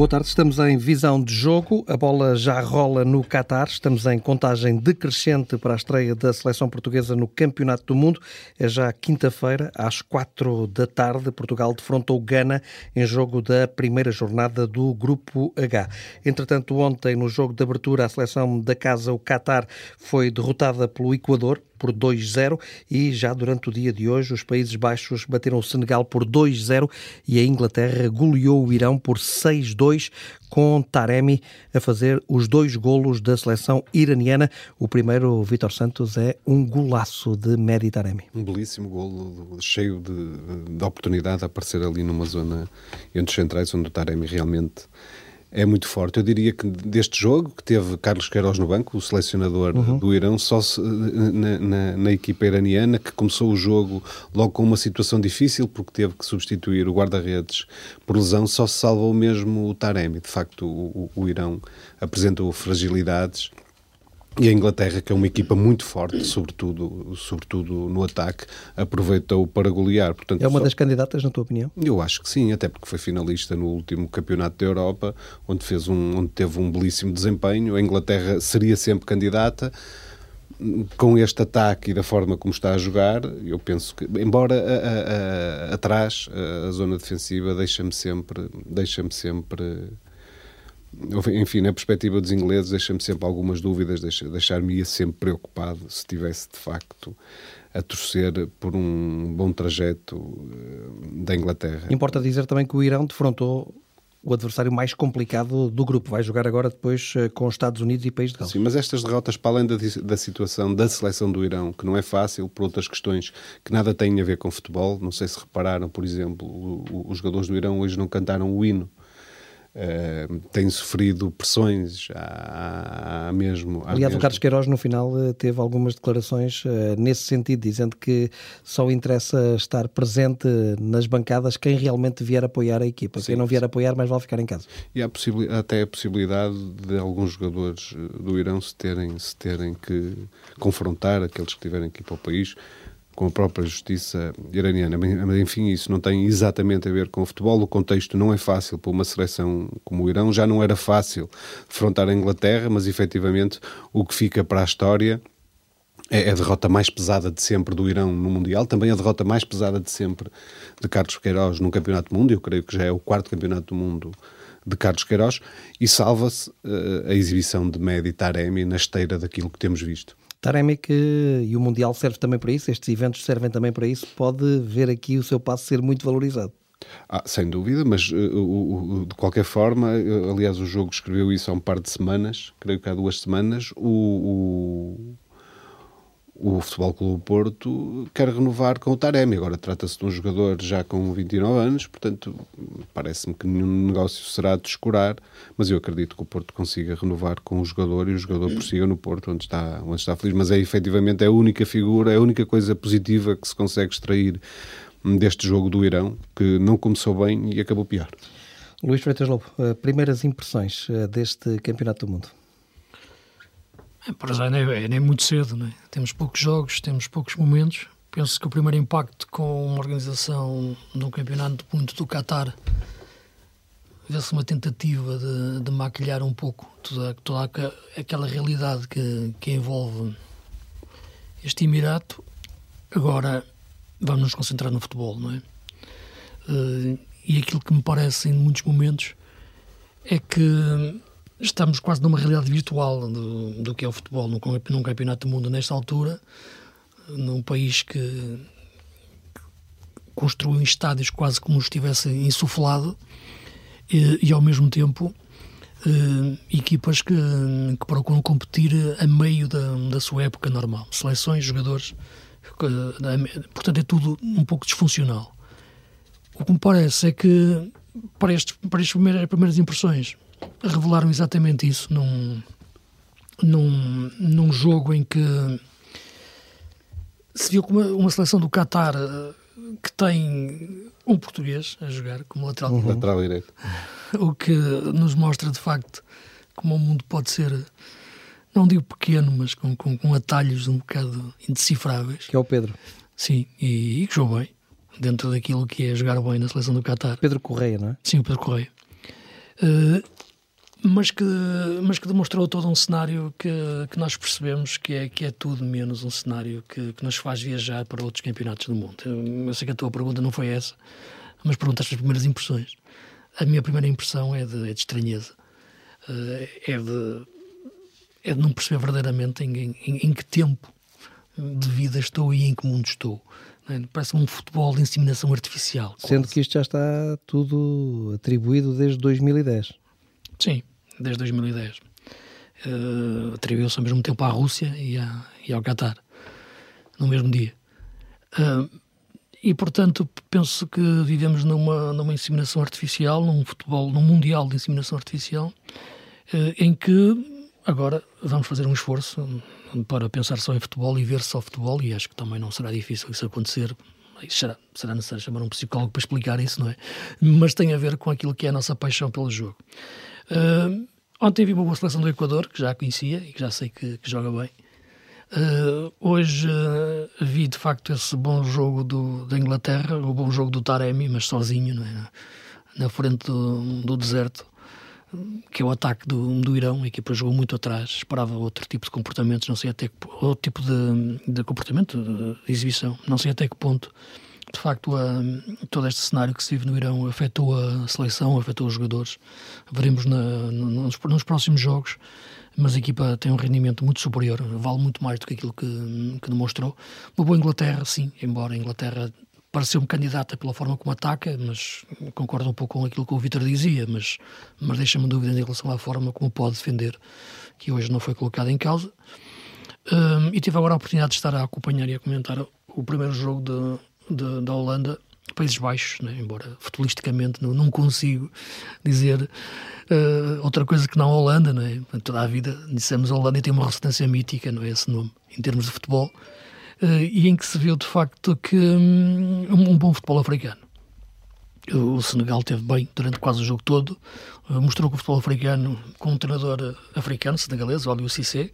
Boa tarde, estamos em visão de jogo. A bola já rola no Qatar. Estamos em contagem decrescente para a estreia da seleção portuguesa no Campeonato do Mundo. É já quinta-feira, às quatro da tarde. Portugal defrontou Gana em jogo da primeira jornada do Grupo H. Entretanto, ontem, no jogo de abertura, a seleção da casa, o Qatar, foi derrotada pelo Equador por 2-0 e já durante o dia de hoje os Países Baixos bateram o Senegal por 2-0 e a Inglaterra goleou o Irão por 6-2 com Taremi a fazer os dois golos da seleção iraniana. O primeiro, Vitor Santos, é um golaço de Mehdi Taremi. Um belíssimo golo, cheio de, de oportunidade a aparecer ali numa zona entre os centrais, onde o Taremi realmente é muito forte. Eu diria que deste jogo, que teve Carlos Queiroz no banco, o selecionador uhum. do Irão, só se, na, na, na, equipa iraniana, que começou o jogo logo com uma situação difícil, porque teve que substituir o guarda-redes por lesão, só se salvou mesmo o Taremi. De facto, o, o, o Irão apresentou fragilidades e a Inglaterra, que é uma equipa muito forte, sobretudo, sobretudo no ataque, aproveitou para golear. Portanto, é uma só... das candidatas, na tua opinião? Eu acho que sim, até porque foi finalista no último campeonato da Europa, onde, fez um, onde teve um belíssimo desempenho. A Inglaterra seria sempre candidata. Com este ataque e da forma como está a jogar, eu penso que, embora a, a, a, atrás, a zona defensiva deixa-me sempre, deixa-me sempre enfim, na perspectiva dos ingleses, deixa-me sempre algumas dúvidas, deixar-me sempre preocupado se tivesse de facto a torcer por um bom trajeto eh, da Inglaterra. Importa dizer também que o Irão defrontou o adversário mais complicado do grupo. Vai jogar agora depois eh, com os Estados Unidos e País de Gales. Sim, mas estas derrotas, para além da, da situação da seleção do Irão, que não é fácil, por outras questões que nada têm a ver com futebol, não sei se repararam, por exemplo, o, o, os jogadores do Irão hoje não cantaram o hino Uh, tem sofrido pressões há, há mesmo. Há Aliás, mesmo... o Carlos Queiroz no final eh, teve algumas declarações uh, nesse sentido, dizendo que só interessa estar presente nas bancadas quem realmente vier apoiar a equipa. Sim, quem não vier apoiar, mais vale ficar em casa. E há até a possibilidade de alguns jogadores do Irão se terem, se terem que confrontar aqueles que tiverem que ir para o país com a própria justiça iraniana. Mas, enfim, isso não tem exatamente a ver com o futebol. O contexto não é fácil para uma seleção como o Irão. Já não era fácil defrontar a Inglaterra, mas efetivamente o que fica para a história é a derrota mais pesada de sempre do Irão no Mundial, também a derrota mais pesada de sempre de Carlos Queiroz num Campeonato do Mundo. Eu creio que já é o quarto Campeonato do Mundo de Carlos Queiroz e salva-se uh, a exibição de Mehdi Taremi na esteira daquilo que temos visto. Taremi que, e o Mundial serve também para isso, estes eventos servem também para isso, pode ver aqui o seu passo ser muito valorizado. Ah, sem dúvida, mas uh, uh, uh, de qualquer forma, aliás, o jogo escreveu isso há um par de semanas, creio que há duas semanas. O, o Futebol Clube Porto quer renovar com o Taremi. Agora trata-se de um jogador já com 29 anos, portanto, parece-me que nenhum negócio será de descurar, mas eu acredito que o Porto consiga renovar com o jogador e o jogador prossiga no Porto, onde está, onde está feliz. Mas é efetivamente é a única figura, é a única coisa positiva que se consegue extrair deste jogo do Irão, que não começou bem e acabou pior. Luís Freitas Lobo, eh, primeiras impressões eh, deste Campeonato do Mundo? É, para já nem, é nem muito cedo, né? temos poucos jogos, temos poucos momentos. Penso que o primeiro impacto com uma organização de um campeonato mundo do Qatar vê-se uma tentativa de, de, maquilhar um pouco toda, toda aquela realidade que, que envolve este Emirato. Agora vamos nos concentrar no futebol, não é? Uh, e aquilo que me parece em muitos momentos é que estamos quase numa realidade virtual do, do que é o futebol num, num campeonato do mundo nesta altura, num país que construiu estádios quase como estivesse insuflado e, e ao mesmo tempo eh, equipas que, que, procuram competir a meio da, da sua época normal, seleções, jogadores, portanto é tudo um pouco disfuncional. O que me parece é que para, para estas primeiras, primeiras impressões revelaram exatamente isso num, num, num jogo em que se viu uma, uma seleção do Qatar eh, que tem um português a jogar como lateral, uhum. lateral direito. O que nos mostra de facto como o mundo pode ser, não digo pequeno, mas com, com, com atalhos um bocado indecifráveis. Que é o Pedro. Sim, e, e que jogou bem, dentro daquilo que é jogar bem na seleção do Qatar. Pedro Correia, não é? Sim, o Pedro Correia. Uh, mas que, mas que demonstrou todo um cenário que, que nós percebemos que é, que é tudo menos um cenário que, que nos faz viajar para outros campeonatos do mundo. Eu, eu sei que a tua pergunta não foi essa, mas perguntaste as primeiras impressões. A minha primeira impressão é de, é de estranheza, uh, é, de, é de não perceber verdadeiramente em, em, em que tempo de vida estou e em que mundo estou. É? Parece um futebol de inseminação artificial. Sendo quase. que isto já está tudo atribuído desde 2010. Sim, desde 2010. Uh, Atribuiu-se ao mesmo tempo à Rússia e, e ao Qatar, no mesmo dia. Uh, e, portanto, penso que vivemos numa, numa inseminação artificial, num futebol, num mundial de inseminação artificial, uh, em que agora vamos fazer um esforço para pensar só em futebol e ver só futebol, e acho que também não será difícil isso acontecer. Será, será necessário chamar um psicólogo para explicar isso, não é? Mas tem a ver com aquilo que é a nossa paixão pelo jogo. Uh, ontem vi uma boa seleção do Equador, que já conhecia e que já sei que, que joga bem. Uh, hoje uh, vi de facto esse bom jogo do, da Inglaterra, o bom jogo do Taremi, mas sozinho, é? na frente do, do deserto, que é o ataque do, do Irão. A equipa jogou muito atrás, esperava outro tipo de comportamentos, não sei até que outro tipo de, de comportamento, de exibição, não sei até que ponto de facto, a, todo este cenário que se vive no Irão afetou a seleção, afetou os jogadores. Veremos na, nos, nos, próximos jogos, mas a equipa tem um rendimento muito superior, vale muito mais do que aquilo que, que demonstrou. Uma boa Inglaterra, sim, embora a Inglaterra pareceu-me candidata pela forma como ataca, mas concordo um pouco com aquilo que o Vitor dizia, mas, mas deixa-me dúvida em relação à forma como pode defender, que hoje não foi colocada em causa. Um, e tive agora a oportunidade de estar a acompanhar e a comentar o primeiro jogo de, da Holanda, Países Baixos, né? embora futbolisticamente não, não consigo dizer uh, outra coisa que não a Holanda, não é? Toda a vida dissemos a Holanda tem uma ressonância mítica, não é esse nome, em termos de futebol, uh, e em que se viu de facto que um, um bom futebol africano. O Senegal teve bem durante quase o jogo todo, uh, mostrou que o futebol africano, com um treinador africano, senegalês, o Cissé,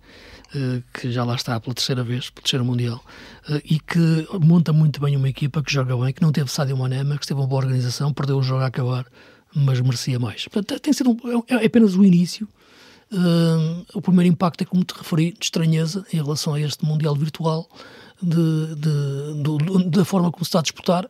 que já lá está pela terceira vez, pelo terceiro Mundial, eh, e que monta muito bem uma equipa que joga bem, que não teve Sadio Mané, mas que teve uma boa organização, perdeu o jogo a acabar, mas merecia mais. Portanto, tem sido um, é, é apenas o início. Uh, o primeiro impacto é, como te referi, de estranheza em relação a este Mundial virtual, de, de, da forma como se está a disputar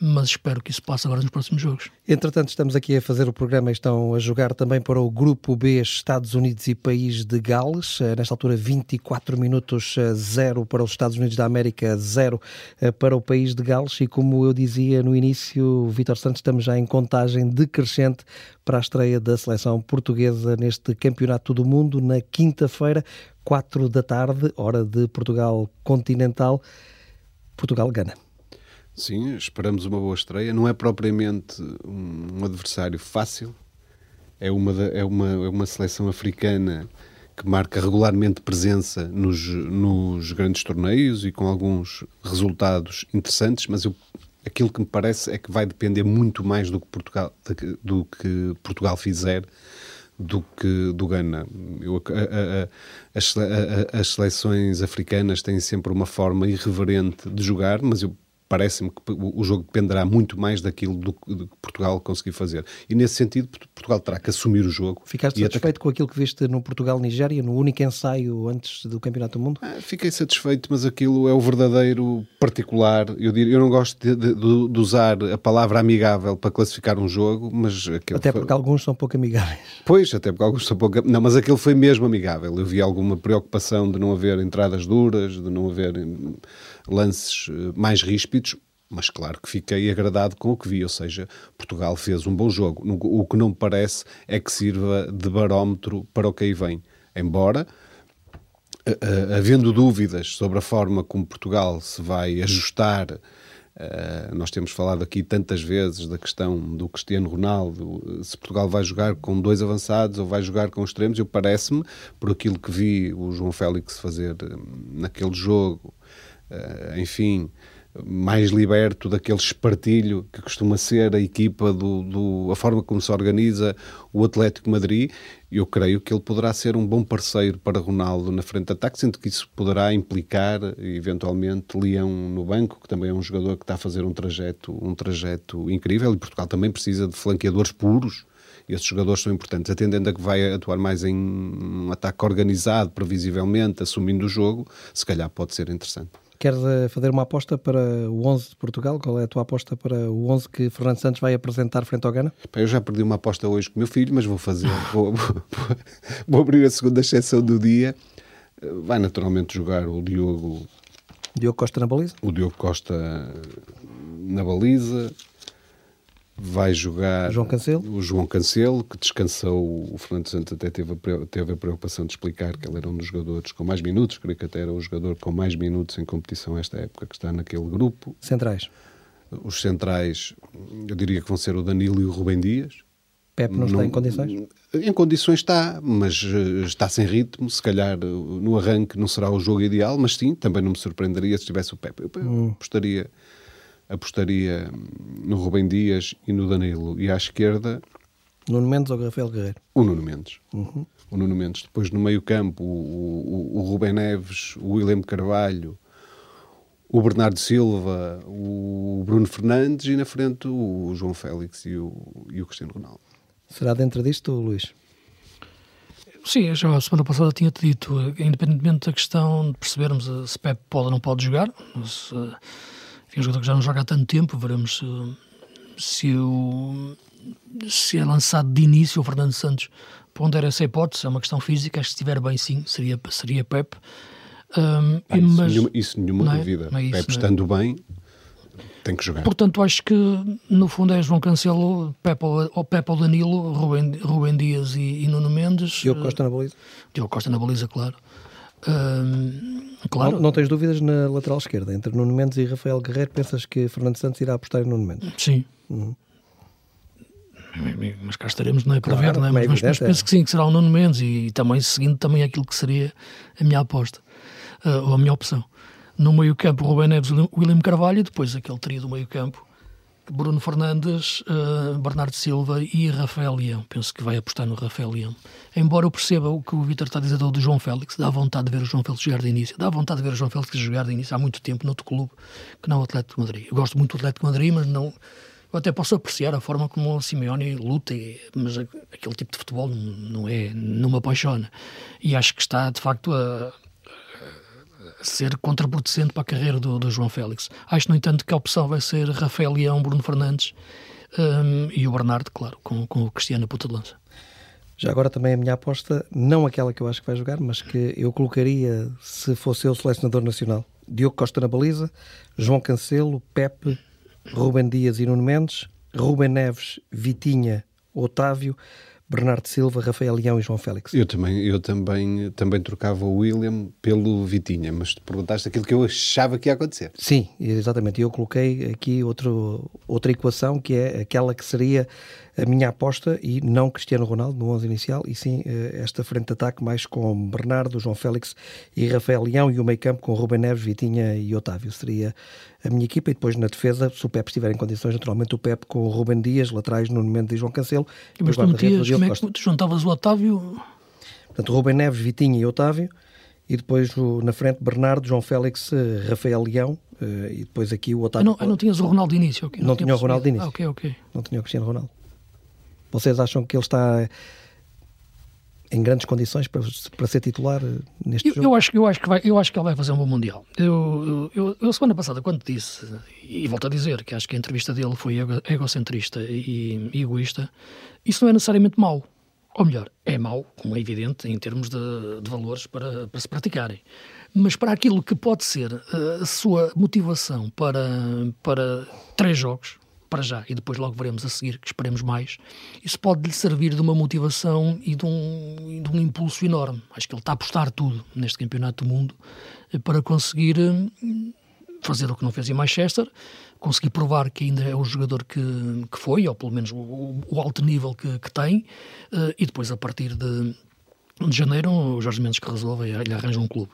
mas espero que isso passe agora nos próximos jogos. Entretanto, estamos aqui a fazer o programa e estão a jogar também para o Grupo B, Estados Unidos e País de Gales. Eh, nesta altura, 24 minutos, 0 eh, para os Estados Unidos da América, 0 eh, para o País de Gales. E como eu dizia no início, Vitor Santos, estamos já em contagem decrescente para a estreia da seleção portuguesa neste Campeonato do Mundo, na quinta-feira, 4 da tarde, hora de Portugal continental. Portugal-Gana. Sim, esperamos uma boa estreia. Não é propriamente um, adversário fácil. É uma, é, uma, é uma seleção africana que marca regularmente presença nos, nos grandes torneios e com alguns resultados interessantes, mas eu, aquilo que me parece é que vai depender muito mais do que Portugal, do que Portugal fizer do que do Ghana. Eu, a, a, a, as, seleções africanas têm sempre uma forma irreverente de jogar, mas eu parece-me que o jogo dependerá muito mais daquilo do que Portugal conseguir fazer. E nesse sentido, Portugal terá que assumir o jogo. Ficaste satisfeito com aquilo que viste no Portugal-Nigéria, no único ensaio antes do Campeonato do Mundo? Ah, fiquei satisfeito, mas aquilo é o verdadeiro particular. Eu, diria, eu não gosto de, de, de, usar a palavra amigável para classificar um jogo, mas... Até porque foi... alguns são pouco amigáveis. Pois, até porque alguns são pouco... Não, mas aquele foi mesmo amigável. Eu vi alguma preocupação de não haver entradas duras, de não haver lances eh, mais ríspidos, mas claro que fiquei agradado com o que vi, ou seja, Portugal fez um bom jogo. O que não me parece é que sirva de barómetro para o que aí vem. Embora, havendo dúvidas sobre a forma como Portugal se vai ajustar, nós temos falado aqui tantas vezes da questão do Cristiano Ronaldo, se Portugal vai jogar com dois avançados ou vai jogar com extremos, eu parece-me, por aquilo que vi o João Félix fazer naquele jogo, enfim, mais liberto daquele espartilho que costuma ser a equipa, do, do, a forma como se organiza o Atlético Madrid. Eu creio que ele poderá ser um bom parceiro para Ronaldo na frente de ataque, sendo que isso poderá implicar, eventualmente, Leão no banco, que também é um jogador que está a fazer um trajeto, um trajeto incrível, e Portugal também precisa de flanqueadores puros, esses jogadores são importantes. Atendendo a que vai atuar mais em um ataque organizado, previsivelmente, assumindo o jogo, se calhar pode ser interessante. Queres eh, fazer uma aposta para o 11 de Portugal? Qual é a tua aposta para o 11 que Fernando Santos vai apresentar frente ao Gana? Eu já perdi uma aposta hoje com o meu filho, mas vou fazer. vou, vou, vou abrir a segunda exceção do dia. Vai naturalmente jogar o Diogo. Diogo Costa na baliza? O Diogo Costa na baliza vai jogar João o João Cancelo, que descansou. O Fernando Santos até teve a, teve a preocupação de explicar que ele era um dos jogadores com mais minutos, creio que até era o jogador com mais minutos em competição esta época, que está naquele grupo. Centrais. Os centrais, eu diria que vão ser o Danilo e o Rubem Dias. Pepe não, não está em condições? Em condições está, mas eh, está sem ritmo. Se calhar eh, no arranque não será o jogo ideal, mas sim, também não me surpreenderia se tivesse o Pepe. Eu hum. apostaria apostaria no Rubem Dias e no Danilo. E à esquerda... Nuno Mendes ou Rafael Guerreiro? O Nuno Mendes. Uhum. O Nuno Mendes. Depois no meio campo o, o, o Rubem Neves, o William Carvalho, o Bernardo Silva, o Bruno Fernandes e na frente o João Félix e o, e o Cristiano Ronaldo. Será dentro disto, Luís? Sim, já a semana passada tinha-te dito, independentemente da questão de percebermos se Pep pode ou não pode jogar, se, enfim, um jogador que já não joga há tanto tempo, veremos se, se, o, se é lançado de início o Fernando Santos pondera essa hipótese, é uma questão física, acho que se estiver bem sim, seria, seria Pep. Um, ah, isso, mas, nenhuma, isso nenhuma é? dúvida. É isso, Pep é? estando bem, tem que jogar. Portanto, acho que no fundo é João Cancelo, Pepe ou, Pepe ou Danilo, Rubem, Rubem Dias e, e Nuno Mendes. Diogo Costa na baliza. Diogo Costa na baliza, claro claro. Não, não, tens dúvidas na lateral esquerda, entre Nuno Mendes e Rafael Guerreiro, pensas que Fernando Santos irá apostar em Nuno Mendes? Sim. Uhum. Mas cá estaremos, não é para claro, ver, não é? Mas, mas, mas, penso que sim, que será o Nuno Mendes e também seguindo também aquilo que seria a minha aposta, uh, ou a minha opção. No meio campo, Rubén Neves, William Carvalho, e depois aquele trio do meio campo, Bruno Fernandes, uh, Bernardo Silva e Rafael Leão. Penso que vai apostar no Rafael Leão. Embora eu perceba o que o Vitor está a dizer do João Félix, dá vontade de ver o João Félix jogar de início. Dá vontade de ver o João Félix jogar de início há muito tempo noutro clube que não o Atlético de Madrid. Eu gosto muito do Atlético de Madrid, mas não. Eu até posso apreciar a forma como o Simeone luta, mas aquele tipo de futebol não, é, não me apaixona. E acho que está, de facto, a, ser contraproducente para a carreira do, do, João Félix. Acho, no entanto, que a opção vai ser Rafael Leão, Bruno Fernandes um, e o Bernardo, claro, com, com o Cristiano a puta de lança. Já agora também a minha aposta, não aquela que eu acho que vai jogar, mas que eu colocaria, se fosse eu selecionador nacional, Diogo Costa na baliza, João Cancelo, Pepe, Rubem Dias e Nuno Mendes, Rubem Neves, Vitinha, Otávio, Bernardo Silva, Rafael Leão e João Félix. Eu também, eu também, também trocava o William pelo Vitinha, mas te perguntaste aquilo que eu achava que ia acontecer. Sim, exatamente. Eu coloquei aqui outro, outra equação que é aquela que seria a minha aposta e não Cristiano Ronaldo no 11 inicial, e sim eh, esta frente de ataque mais com Bernardo, João Félix e Rafael Leão e o meio campo com Ruben Neves, Vitinha e Otávio. Seria a minha equipa e depois na defesa, se o Pepe estiver em condições, naturalmente o Pepe com o Ruben Dias, laterais Nuno Mendes e João Cancelo. Mas tu metias, como é que tu juntavas o Otávio? Portanto, Ruben Neves, Vitinha e Otávio e depois na frente Bernardo, João Félix, eh, Rafael Leão eh, e depois aqui o Otávio. Ah, não, ah, não tinhas o Ronaldo de início? Okay, não, não tinha o Ronaldo de início. Ah, ok, ok. Não tinha o Cristiano Ronaldo. Vocês acham que ele está em grandes condições para, para ser titular eh, neste eu, jogo? Eu acho, eu, acho que vai, eu acho que ele vai fazer um bom Mundial. Eu, eu, eu, semana passada, quando disse, e volto a dizer, que acho que a entrevista dele foi egocentrista e, e egoísta, isso não é necessariamente mau. Ou melhor, é mau, como é evidente, em termos de, de valores para, para se praticarem. Mas para aquilo que pode ser eh, a sua motivação para, para três jogos, para já, e depois logo veremos a seguir, que esperemos mais, isso pode lhe servir de uma motivação e de um, de um impulso enorme. Acho que ele está a apostar tudo neste Campeonato do Mundo eh, para conseguir eh, fazer o que não fez em Manchester, conseguir provar que ainda é o jogador que, que foi, ou pelo menos o, o alto nível que, que tem, eh, e depois a partir de, de janeiro o Jorge Mendes que resolve ele arranja um clube.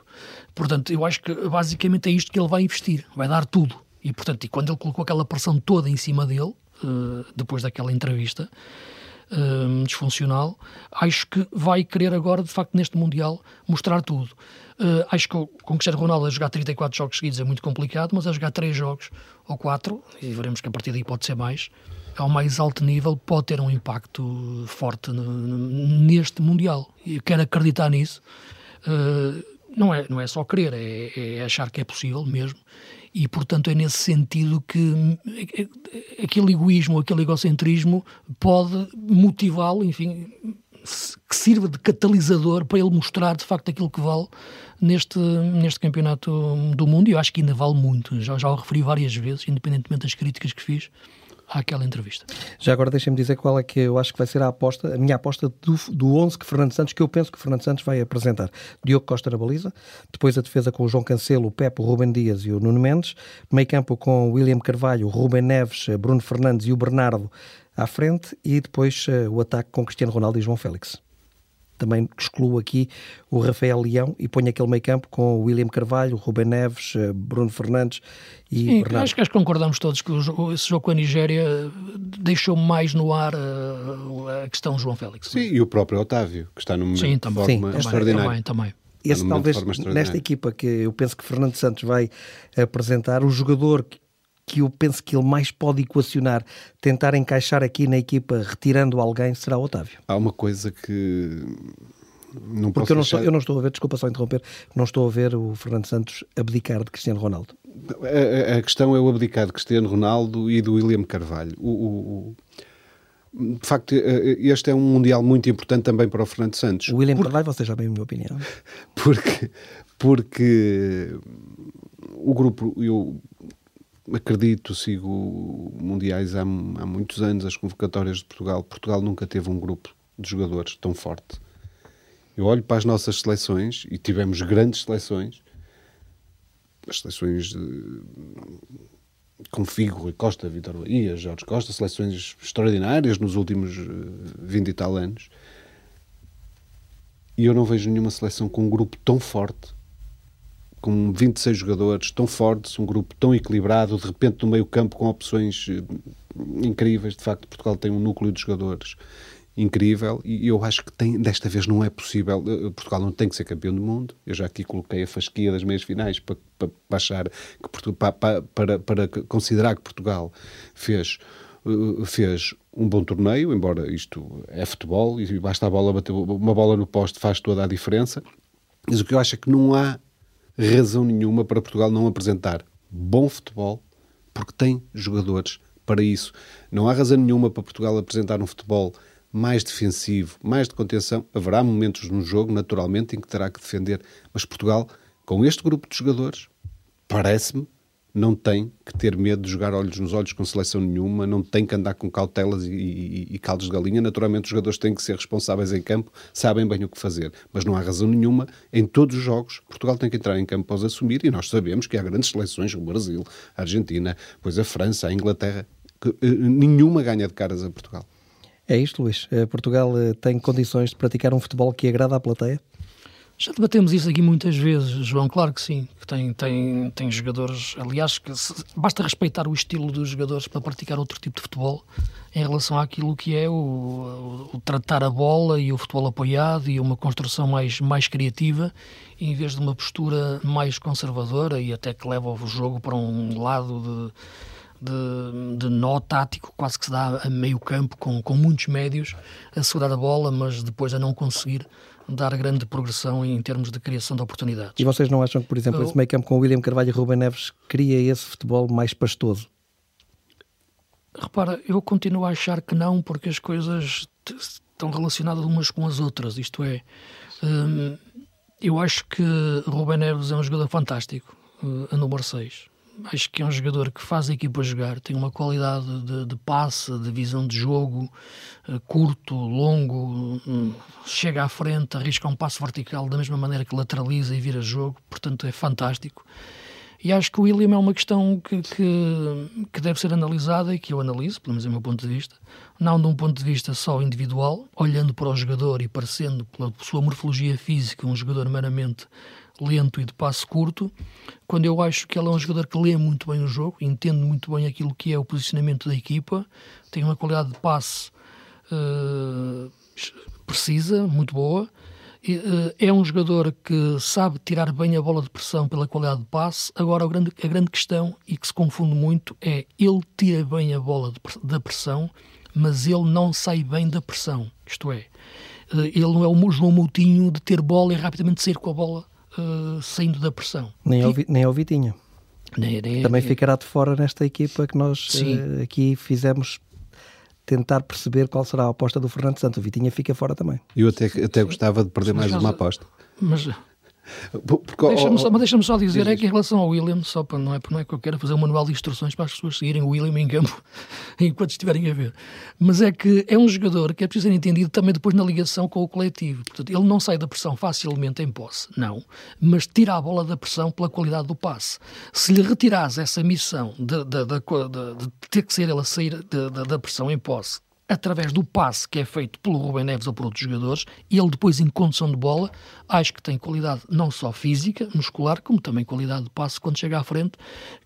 Portanto, eu acho que basicamente é isto que ele vai investir, vai dar tudo. E, portanto, e quando ele colocou aquela pressão toda em cima dele, uh, depois daquela entrevista uh, disfuncional, acho que vai querer agora, de facto, neste Mundial, mostrar tudo. Uh, acho que com Cristiano Ronaldo a jogar 34 jogos seguidos é muito complicado, mas a jogar 3 jogos ou 4, e veremos que a partir daí pode ser mais, ao mais alto nível pode ter um impacto forte neste Mundial. E quero acreditar nisso. Uh, não, é, não é só querer, é, é achar que é possível mesmo. E, portanto, é nesse sentido que aquele egoísmo, aquele egocentrismo pode motivá-lo, enfim, que sirva de catalisador para ele mostrar de facto aquilo que vale neste, neste campeonato do mundo. E eu acho que ainda vale muito. Já, já o referi várias vezes, independentemente das críticas que fiz àquela entrevista. Já agora deixem-me dizer qual é que eu acho que vai ser a aposta, a minha aposta do, do 11 que Fernando Santos, que eu penso que Fernando Santos vai apresentar. Diogo Costa na baliza, depois a defesa com o João Cancelo, o Pepe, o Rubem Dias e o Nuno Mendes, meio campo com o William Carvalho, o Rubem Neves, Bruno Fernandes e o Bernardo à frente e depois uh, o ataque com Cristiano Ronaldo e João Félix também excluo aqui o Rafael Leão e ponho aquele meio campo com o William Carvalho, Ruben Neves, eh, Bruno Fernandes e Sim, Bernardo. Acho que, acho que concordamos todos que o, esse jogo com a Nigéria deixou mais no ar a, a questão João Félix. Sim, e o próprio Otávio, que está no momento Sim, também, Sim, extraordinária. Também, também. Esse talvez, nesta equipa que eu penso que Fernando Santos vai apresentar, o jogador que que eu penso que ele mais pode equacionar, tentar encaixar aqui na equipa retirando alguém, será o Otávio. Há uma coisa que não Porque eu não, estou, eu não estou a ver, desculpa só interromper, não estou a ver o Fernando Santos abdicar de Cristiano Ronaldo. A, a questão é o abdicar de Cristiano Ronaldo e do William Carvalho. O, o, o, de facto, este é um Mundial muito importante também para o Fernando Santos. O William porque... Carvalho, você já bem a minha opinião. Porque, porque o grupo, eu acredito, sigo mundiais há, há muitos anos, as convocatórias de Portugal. Portugal nunca teve um grupo de jogadores tão forte eu olho para as nossas seleções e tivemos grandes seleções, as seleções de, com Figo, Rui Costa, Vitor Bahia, Jorge Costa, seleções extraordinárias nos últimos 20 eh, e tal anos. E eu não vejo nenhuma seleção com um grupo tão forte, com 26 jogadores tão fortes, um grupo tão equilibrado, de repente no meio campo com opções eh, incríveis. De facto, Portugal tem um núcleo de jogadores incrível e eu acho que tem, desta vez não é possível. Eh, Portugal não tem que ser campeão do mundo. Eu já aqui coloquei a fasquia das meias finais para, para, para achar que para, para, para considerar que Portugal fez eh, fez um bom torneio, embora isto é futebol e basta a bola bater uma bola no poste faz toda a diferença. Mas o que eu acho é que não há razão nenhuma para Portugal não apresentar bom futebol porque tem jogadores para isso. Não há razão nenhuma para Portugal apresentar um futebol mais defensivo, mais de contenção. Haverá momentos no jogo, naturalmente, em que terá que defender. Mas Portugal, com este grupo de jogadores, parece-me, não tem que ter medo de jogar olhos nos olhos com seleção nenhuma, não tem que andar com cautelas e, e, e caldos de galinha. Naturalmente, os jogadores têm que ser responsáveis em campo, sabem bem o que fazer. Mas não há razão nenhuma, em todos os jogos, Portugal tem que entrar em campo para os assumir e nós sabemos que há grandes seleções, o Brasil, a Argentina, depois a França, a Inglaterra, que uh, nenhuma ganha de caras a Portugal. É isto, Luís. Eh, Portugal eh, tem condições de praticar um futebol que agrada à plateia? Já debatemos isso aqui muitas vezes, João. Claro que sim. Que tem, tem, tem jogadores. Aliás, que se, basta respeitar o estilo dos jogadores para praticar outro tipo de futebol em relação àquilo que é o, o, o tratar a bola e o futebol apoiado e uma construção mais, mais criativa, em vez de uma postura mais conservadora e até que leva o jogo para um lado de de, de nó tático, quase que se dá a meio campo, com, com muitos médios, a segurar a bola, mas depois a não conseguir dar grande progressão em termos de criação de oportunidades. E vocês não acham que, por exemplo, eu... esse meio campo com William Carvalho e Ruben Neves cria esse futebol mais pastoso? Repara, eu continuo a achar que não, porque as coisas estão relacionadas umas com as outras. Isto é, hum, eu acho que Ruben Neves é um jogador fantástico, uh, a número 6 acho que é um jogador que faz a equipa jogar, tem uma qualidade de, de passe, de visão de jogo, uh, curto, longo, um, chega à frente, arrisca um passo vertical da mesma maneira que lateraliza e vira jogo, portanto é fantástico. E acho que o William é uma questão que, que, que, deve ser analisada e que eu analiso, pelo menos do meu ponto de vista, não de um ponto de vista só individual, olhando para o jogador e parecendo, pela sua morfologia física, um jogador meramente lento e de passo curto, quando eu acho que ele é um jogador que lê muito bem o jogo, entende muito bem aquilo que é o posicionamento da equipa, tem uma qualidade de passe uh, precisa, muito boa, é um jogador que sabe tirar bem a bola de pressão pela qualidade de passe. Agora, a grande, a grande questão, e que se confunde muito, é ele tira bem a bola de, da pressão, mas ele não sai bem da pressão. Isto é, eh, ele não é o João Moutinho de ter bola e rapidamente sair com a bola uh, saindo da pressão. Nem é o, nem é o Vitinha. Nem, nem, Também ficará de fora nesta equipa que nós uh, aqui fizemos tentar perceber qual será a aposta do Fernando Santos. O Vitinha fica fora também. Eu até, até gostava de perder mais uma aposta. Mas Deixa-me só, mas deixa-me só dizer, é que em relação ao William, só para não é, não é que eu quero fazer um manual de instruções para as pessoas seguirem o William em campo enquanto estiverem a ver, mas é que é um jogador que é preciso ser entendido também depois na ligação com o coletivo. Portanto, ele não sai da pressão facilmente em posse, não, mas tira a bola da pressão pela qualidade do passe. Se lhe retirares essa missão de, de, de, de ter que ser ele a sair da pressão em posse através do passe que é feito pelo Rubem Neves ou por outros jogadores, e ele depois em condução de bola, acho que tem qualidade não só física, muscular, como também qualidade de passe quando chega à frente,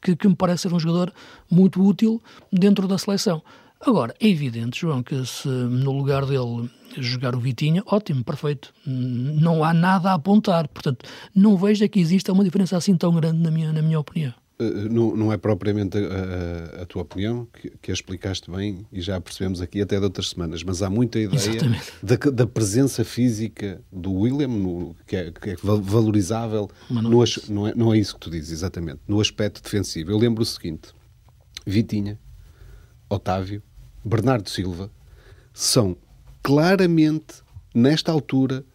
que, que me parece ser um jogador muito útil dentro da seleção. Agora, é evidente, João, que se no lugar dele jogar o Vitinha, ótimo, perfeito. Não há nada a apontar. Portanto, não vejo que exista uma diferença assim tão grande na minha, na minha opinião. Eh, não, não, é propriamente a, a, a tua opinião, que, que, a explicaste bem e já percebemos aqui até de outras semanas, mas há muita ideia da, da, presença física do William, no, que, é, que, é, valorizável. Não, no, não, é, não é isso que tu dizes, exatamente. No aspecto defensivo. Eu lembro o seguinte: Vitinha, Otávio, Bernardo Silva são claramente, nesta altura,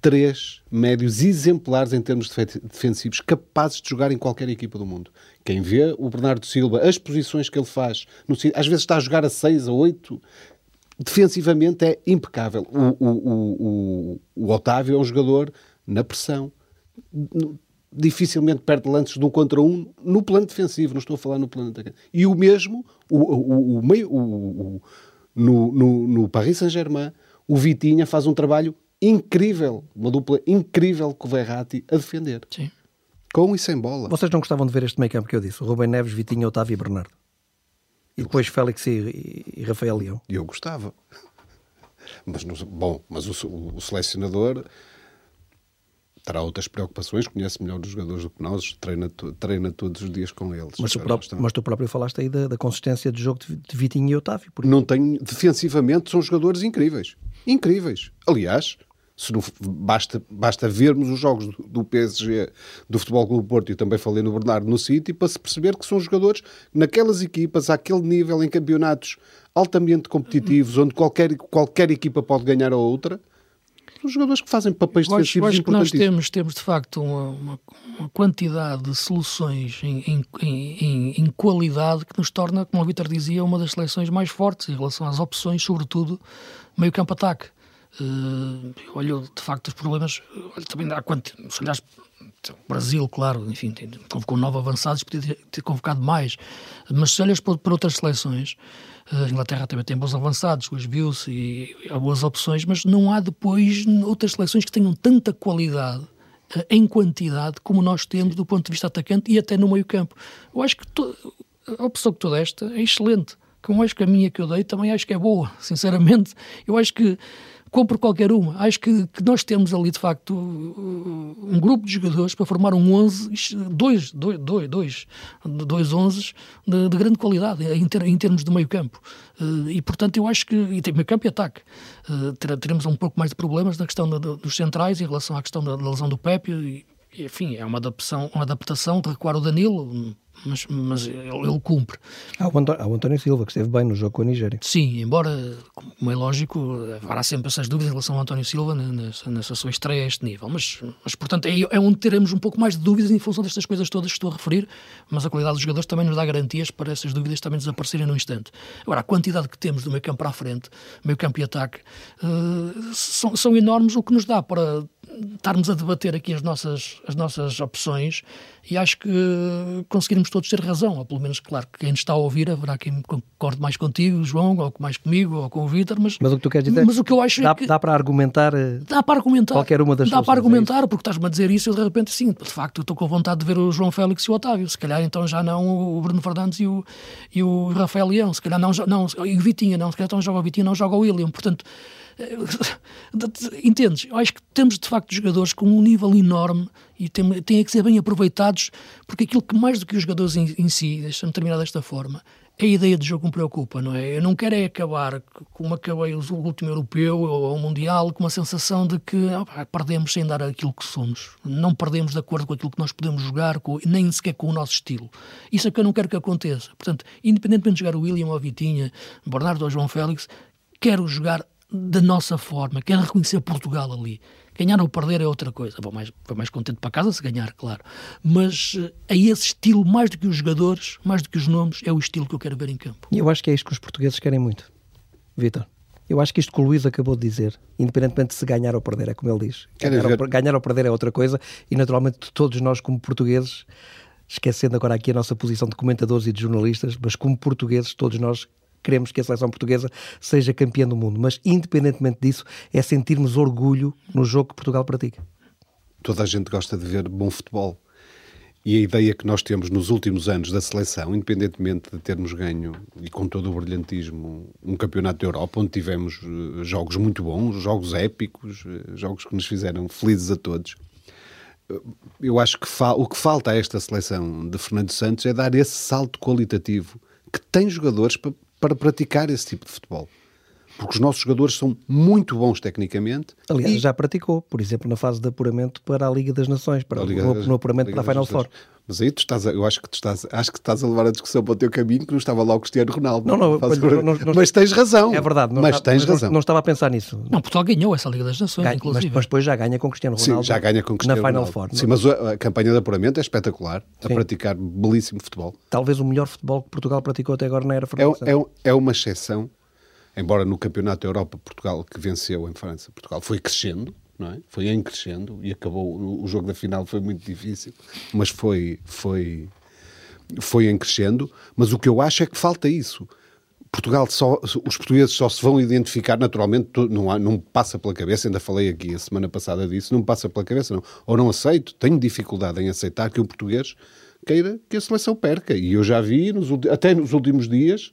três médios exemplares em termos defensivos, capazes de jogar em qualquer equipa do mundo. Quem vê o Bernardo Silva, as posições que ele faz, no, às vezes está a jogar a seis, a oito, defensivamente é impecável. O, o, o, o, Otávio é um jogador na pressão, dificilmente perde lances de um contra um no plano defensivo, não estou a falar no plano atacante. E o mesmo, o, meio, no, no, no Paris Saint-Germain, o Vitinha faz um trabalho incrível, uma dupla incrível com o Verratti a defender. Sim. Com e sem bola. Vocês não gostavam de ver este meio campo que eu disse? O Rubem Neves, Vitinho, Otávio e Bernardo. E depois Félix e, e, Rafael Leão. Eu gostava. Mas, bom, mas o, o, selecionador terá outras preocupações, conhece melhor os jogadores do que nós, treina, treina todos os dias com eles. Mas tu, próprio, mas tu próprio falaste aí da, da consistência de jogo de, de Vitinho e Otávio. Não tenho, defensivamente são jogadores incríveis. Incríveis. Aliás, se não, basta, basta vermos os jogos do, do PSG, do Futebol Clube Porto, e também falei no Bernardo no City, para se perceber que são jogadores naquelas equipas, àquele nível, em campeonatos altamente competitivos, onde qualquer, qualquer equipa pode ganhar a outra, são jogadores que fazem papéis defensivos acho, acho nós temos, temos de facto uma, uma, uma quantidade de soluções em, em, em, em, qualidade que nos torna, como o Vitor dizia, uma das seleções mais fortes em relação às opções, sobretudo meio campo-ataque. Uh, olho de facto os problemas, olho também há quanto, se olhares o Brasil, claro, enfim, convocou nove avançados, podia ter, convocado mais, mas se olhas para, outras seleções, uh, a Inglaterra também tem bons avançados, os Bills e há boas opções, mas não há depois outras seleções que tenham tanta qualidade uh, em quantidade como nós temos do ponto de vista atacante e até no meio campo. Eu acho que to, a opção que toda esta é excelente, como acho que a minha que eu dei também acho que é boa, sinceramente. Eu acho que compro qualquer uma. Acho que, que, nós temos ali, de facto, um grupo de jogadores para formar um 11, dois, dois, dois, dois, dois 11 de, de grande qualidade em, ter, em, termos de meio campo. Eh, e, portanto, eu acho que, e tem meio campo e ataque, eh, teremos um pouco mais de problemas na questão da, dos centrais em relação à questão da, da lesão do Pepe e, enfim, é uma adaptação, uma adaptação de recuar o Danilo, mas, mas ele, ele cumpre. Há o, António, há o António Silva, que esteve bem no jogo com a Nigéria. Sim, embora, como é lógico, haverá sempre essas dúvidas em relação ao António Silva nessa, nessa sua estreia a este nível. Mas, mas portanto, é, é onde teremos um pouco mais de dúvidas em função destas coisas todas que estou a referir, mas a qualidade dos jogadores também nos dá garantias para essas dúvidas também desaparecerem num instante. Agora, a quantidade que temos do meio campo para a frente, meio campo e ataque, uh, são, são enormes, o que nos dá para estarmos a debater aqui as nossas, as nossas opções e acho que conseguirmos todos ter razão, ou pelo menos, claro, que quem está a ouvir haverá quem concorde mais contigo, João, ou mais comigo, ou com o Vítor, mas, mas o que tu queres dizer mas o que eu acho é dá, é que dá para argumentar eh, dá para argumentar qualquer uma das dá para é argumentar, é porque estás-me a dizer isso e de repente sim, de facto eu estou com vontade de ver o João Félix e o Otávio, se calhar então já não o Bruno Fernandes e o, e o Rafael Leão, se calhar não, não e o Vitinha não, se calhar então joga o Vitinha não joga o William, portanto Entendes? Eu acho que temos de facto jogadores com um nível enorme e têm, têm que ser bem aproveitados, porque aquilo que mais do que os jogadores em, em si, deixa-me terminar desta forma, a ideia de jogo me preocupa, não é? Eu não quero é acabar como acabei o último europeu ou o mundial com uma sensação de que oh, perdemos sem dar aquilo que somos. Não perdemos de acordo com aquilo que nós podemos jogar, com, nem sequer com o nosso estilo. Isso é que eu não quero que aconteça. Portanto, independentemente de jogar o William ou a Vitinha, Bernardo ou João Félix, quero jogar da nossa forma, quero reconhecer Portugal ali. Ganhar ou perder é outra coisa. Vou mais, vou mais contente para casa se ganhar, claro. Mas é esse estilo, mais do que os jogadores, mais do que os nomes, é o estilo que eu quero ver em campo. E eu acho que é isto que os portugueses querem muito. Vitor. Eu acho que isto que o Luís acabou de dizer, independentemente de se ganhar ou perder, é como ele diz. Ganhar ou, ganhar ou perder é outra coisa e, naturalmente, todos nós, como portugueses, esquecendo agora aqui a nossa posição de comentadores e de jornalistas, mas como portugueses, todos nós queremos que a seleção portuguesa seja campeã do mundo, mas independentemente disso, é sentirmos orgulho no jogo que Portugal pratica. Toda a gente gosta de ver bom futebol. E a ideia que nós temos nos últimos anos da seleção, independentemente de termos ganho, e com todo o brilhantismo, um campeonato da Europa, onde tivemos eh, jogos muito bons, jogos épicos, eh, jogos que nos fizeram felizes a todos, eh, eu acho que o que falta a esta seleção de Fernando Santos é dar esse salto qualitativo que tem jogadores para, para praticar esse tipo de futebol. Porque os nossos jogadores são muito bons tecnicamente. Aliás, e... já praticou, por exemplo, na fase de apuramento para a Liga das Nações, para Liga, no, no, apuramento para a Final Four. Mas aí tu estás a, eu acho que tu estás, acho que estás a levar a discussão para o teu caminho que não estava lá o Cristiano Ronaldo. Não, não, não, não, não mas tens razão. É verdade, mas está, tens razão. Não, estava a pensar nisso. Não, Portugal ganhou essa Liga das Nações, Ganha, inclusive. Mas, mas, depois já ganha com Cristiano Ronaldo. Sim, já ganha com Cristiano na Final Ronaldo. Four. Sim, mas a, a, campanha de apuramento é espetacular, Sim. a praticar belíssimo futebol. Talvez o melhor futebol que Portugal praticou até agora na era francesa. É, é, é uma exceção, embora no Campeonato da Europa Portugal que venceu em França, Portugal foi crescendo, não é? Foi em crescendo e acabou o jogo da final foi muito difícil, mas foi foi foi em crescendo, mas o que eu acho é que falta isso. Portugal só, os portugueses só se vão identificar naturalmente, não, há, não passa pela cabeça, ainda falei aqui a semana passada disso, não passa pela cabeça, não. Ou não aceito, tenho dificuldade em aceitar que o português queira que a seleção perca. E eu já vi, nos, até nos últimos dias,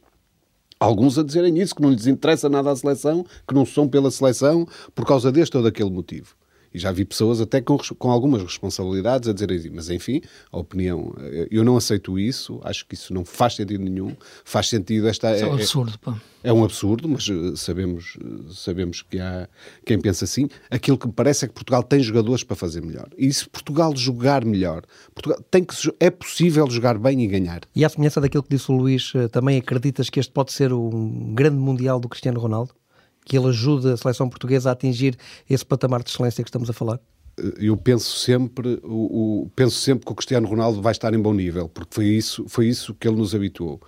alguns a dizerem isso, que não lhes interessa nada a seleção, que não são pela seleção por causa deste ou daquele motivo. E já vi pessoas até com, com algumas responsabilidades a dizerem assim, mas enfim, a opinião, eh, eu não aceito isso, acho que isso não faz sentido nenhum, faz sentido esta... Isso é, um é, absurdo, pá. É um absurdo, mas eh, sabemos, eh, sabemos que há quem pensa assim. Aquilo que me parece é que Portugal tem jogadores para fazer melhor. E se Portugal jogar melhor, Portugal tem que, é possível jogar bem e ganhar. E à semelhança daquilo que disse o Luís, também acreditas que este pode ser um grande mundial do Cristiano Ronaldo? Que ele ajude a seleção portuguesa a atingir esse patamar de excelência que estamos a falar? eu penso sempre, o, o, penso sempre que o Cristiano Ronaldo vai estar em bom nível, porque foi isso, foi isso que ele nos habituou.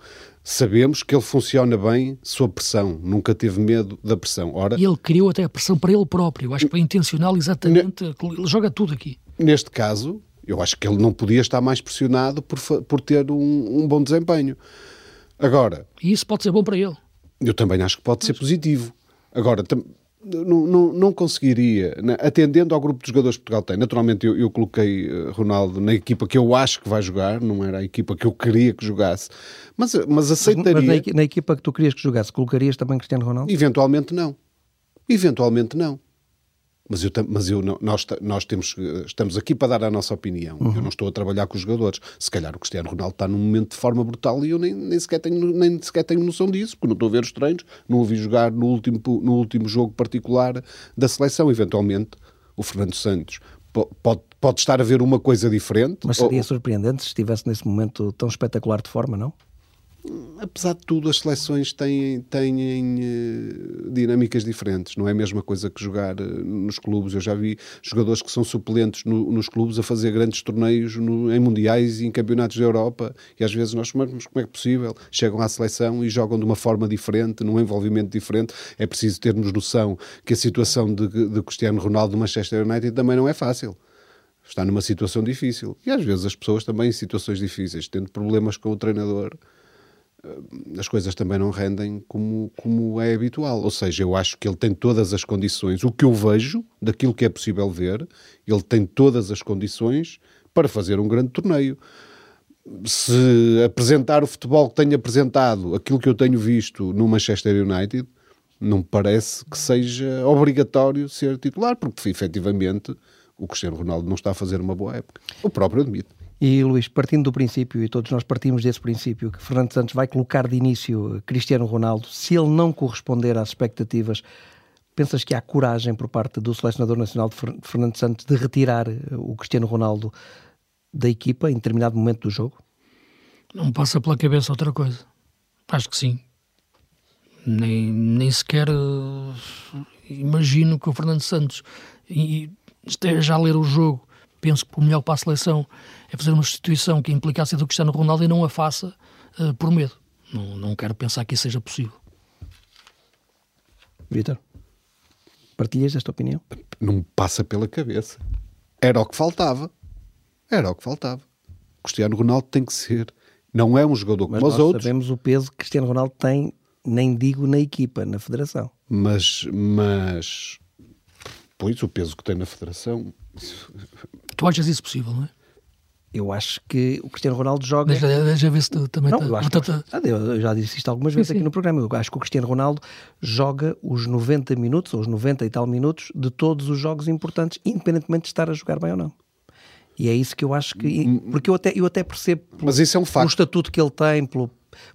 Sabemos que ele funciona bem sob pressão, nunca teve medo da pressão. Ora, e ele criou até a pressão para ele próprio, acho que foi intencional exatamente, ele joga tudo aqui. Neste caso, eu acho que ele não podia estar mais pressionado por, por ter um, um bom desempenho. Agora... E isso pode ser bom para ele. Eu também acho que pode ser positivo. Agora, não, não, não, conseguiria, né, atendendo ao grupo de jogadores que Portugal tem. Naturalmente, eu, eu, coloquei eh, Ronaldo na equipa que eu acho que vai jogar, não era a equipa que eu queria que jogasse, mas, mas aceitaria. Mas, mas na, na, equipa que tu querias que jogasse, colocarias também Cristiano Ronaldo? Eventualmente não. Eventualmente não. Mas, eu, mas eu, nós, nós temos, estamos aqui para dar a nossa opinião. Uhum. Eu não estou a trabalhar com os jogadores. Se calhar o Cristiano Ronaldo está num momento de forma brutal e eu nem, nem, sequer, tenho, nem sequer tenho noção disso, porque não estou a ver os treinos, não o vi jogar no último, no último jogo particular da seleção. Eventualmente, o Fernando Santos pode, pode estar a ver uma coisa diferente. Mas seria ou... surpreendente se estivesse nesse momento tão espetacular de forma, não? Apesar de tudo, as seleções têm, têm uh, dinâmicas diferentes. Não é a mesma coisa que jogar uh, nos clubes. Eu já vi jogadores que são suplentes no, nos clubes a fazer grandes torneios no, em mundiais e em campeonatos da Europa. E às vezes nós chamamos como é que é possível. Chegam à seleção e jogam de uma forma diferente, num envolvimento diferente. É preciso termos noção que a situação de, de Cristiano Ronaldo do Manchester United também não é fácil está numa situação difícil. E às vezes as pessoas também em situações difíceis, tendo problemas com o treinador, as coisas também não rendem como, como é habitual. Ou seja, eu acho que ele tem todas as condições, o que eu vejo daquilo que é possível ver, ele tem todas as condições para fazer um grande torneio. Se apresentar o futebol que tenho apresentado, aquilo que eu tenho visto no Manchester United, Não parece que seja obrigatório ser titular, porque efetivamente o Cristiano Ronaldo não está a fazer uma boa época. O próprio admite. E Luís, partindo do princípio, e todos nós partimos desse princípio, que Fernando Santos vai colocar de início Cristiano Ronaldo, se ele não corresponder às expectativas, pensas que há coragem por parte do selecionador nacional de Fernando Santos de retirar o Cristiano Ronaldo da equipa em determinado momento do jogo? Não passa pela cabeça outra coisa. Acho que sim. Nem, nem sequer uh, imagino que o Fernando Santos esteja a ler o jogo. Penso que o melhor para a seleção é fazer uma substituição que implicasse do Cristiano Ronaldo e não a faça uh, por medo. Não, não quero pensar que isso seja possível. Vitor, partilhas esta opinião? Não me passa pela cabeça. Era o que faltava. Era o que faltava. Cristiano Ronaldo tem que ser não é um jogador mas como os outros. sabemos o peso que Cristiano Ronaldo tem, nem digo na equipa, na federação. Mas, mas, pois, o peso que tem na federação. Tu achas isso possível, não é? Eu acho que o Cristiano Ronaldo joga. Deixa, deixa ver se tu também não, tá... eu, acho que... Ah, eu já disse isto algumas vezes sim, aqui sim. no programa. Eu acho que o Cristiano Ronaldo joga os 90 minutos, ou os 90 e tal minutos, de todos os jogos importantes, independentemente de estar a jogar bem ou não. E é isso que eu acho que. Porque eu até, eu até percebo. Pelo, Mas isso é um facto. Pelo estatuto que ele tem, pelo,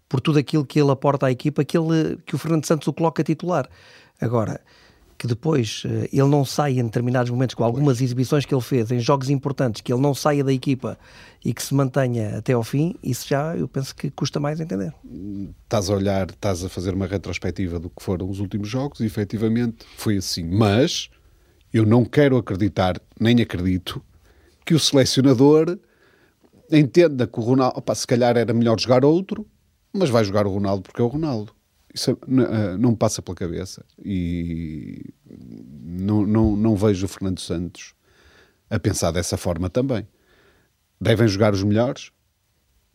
por tudo aquilo que ele aporta à equipa, que, ele, que o Fernando Santos o coloca titular. Agora, que depois uh, ele não saia em determinados momentos, com algumas exibições que ele fez em jogos importantes, que ele não saia da equipa e que se mantenha até ao fim, isso já eu penso que custa mais entender. Estás a olhar, estás a fazer uma retrospectiva do que foram os últimos jogos e efetivamente foi assim. Mas eu não quero acreditar, nem acredito, que o selecionador entenda que o Ronaldo, opa, se calhar era melhor jogar outro, mas vai jogar o Ronaldo porque é o Ronaldo. Isso uh, não me passa pela cabeça. E não, não, não vejo o Fernando Santos a pensar dessa forma também. Devem jogar os melhores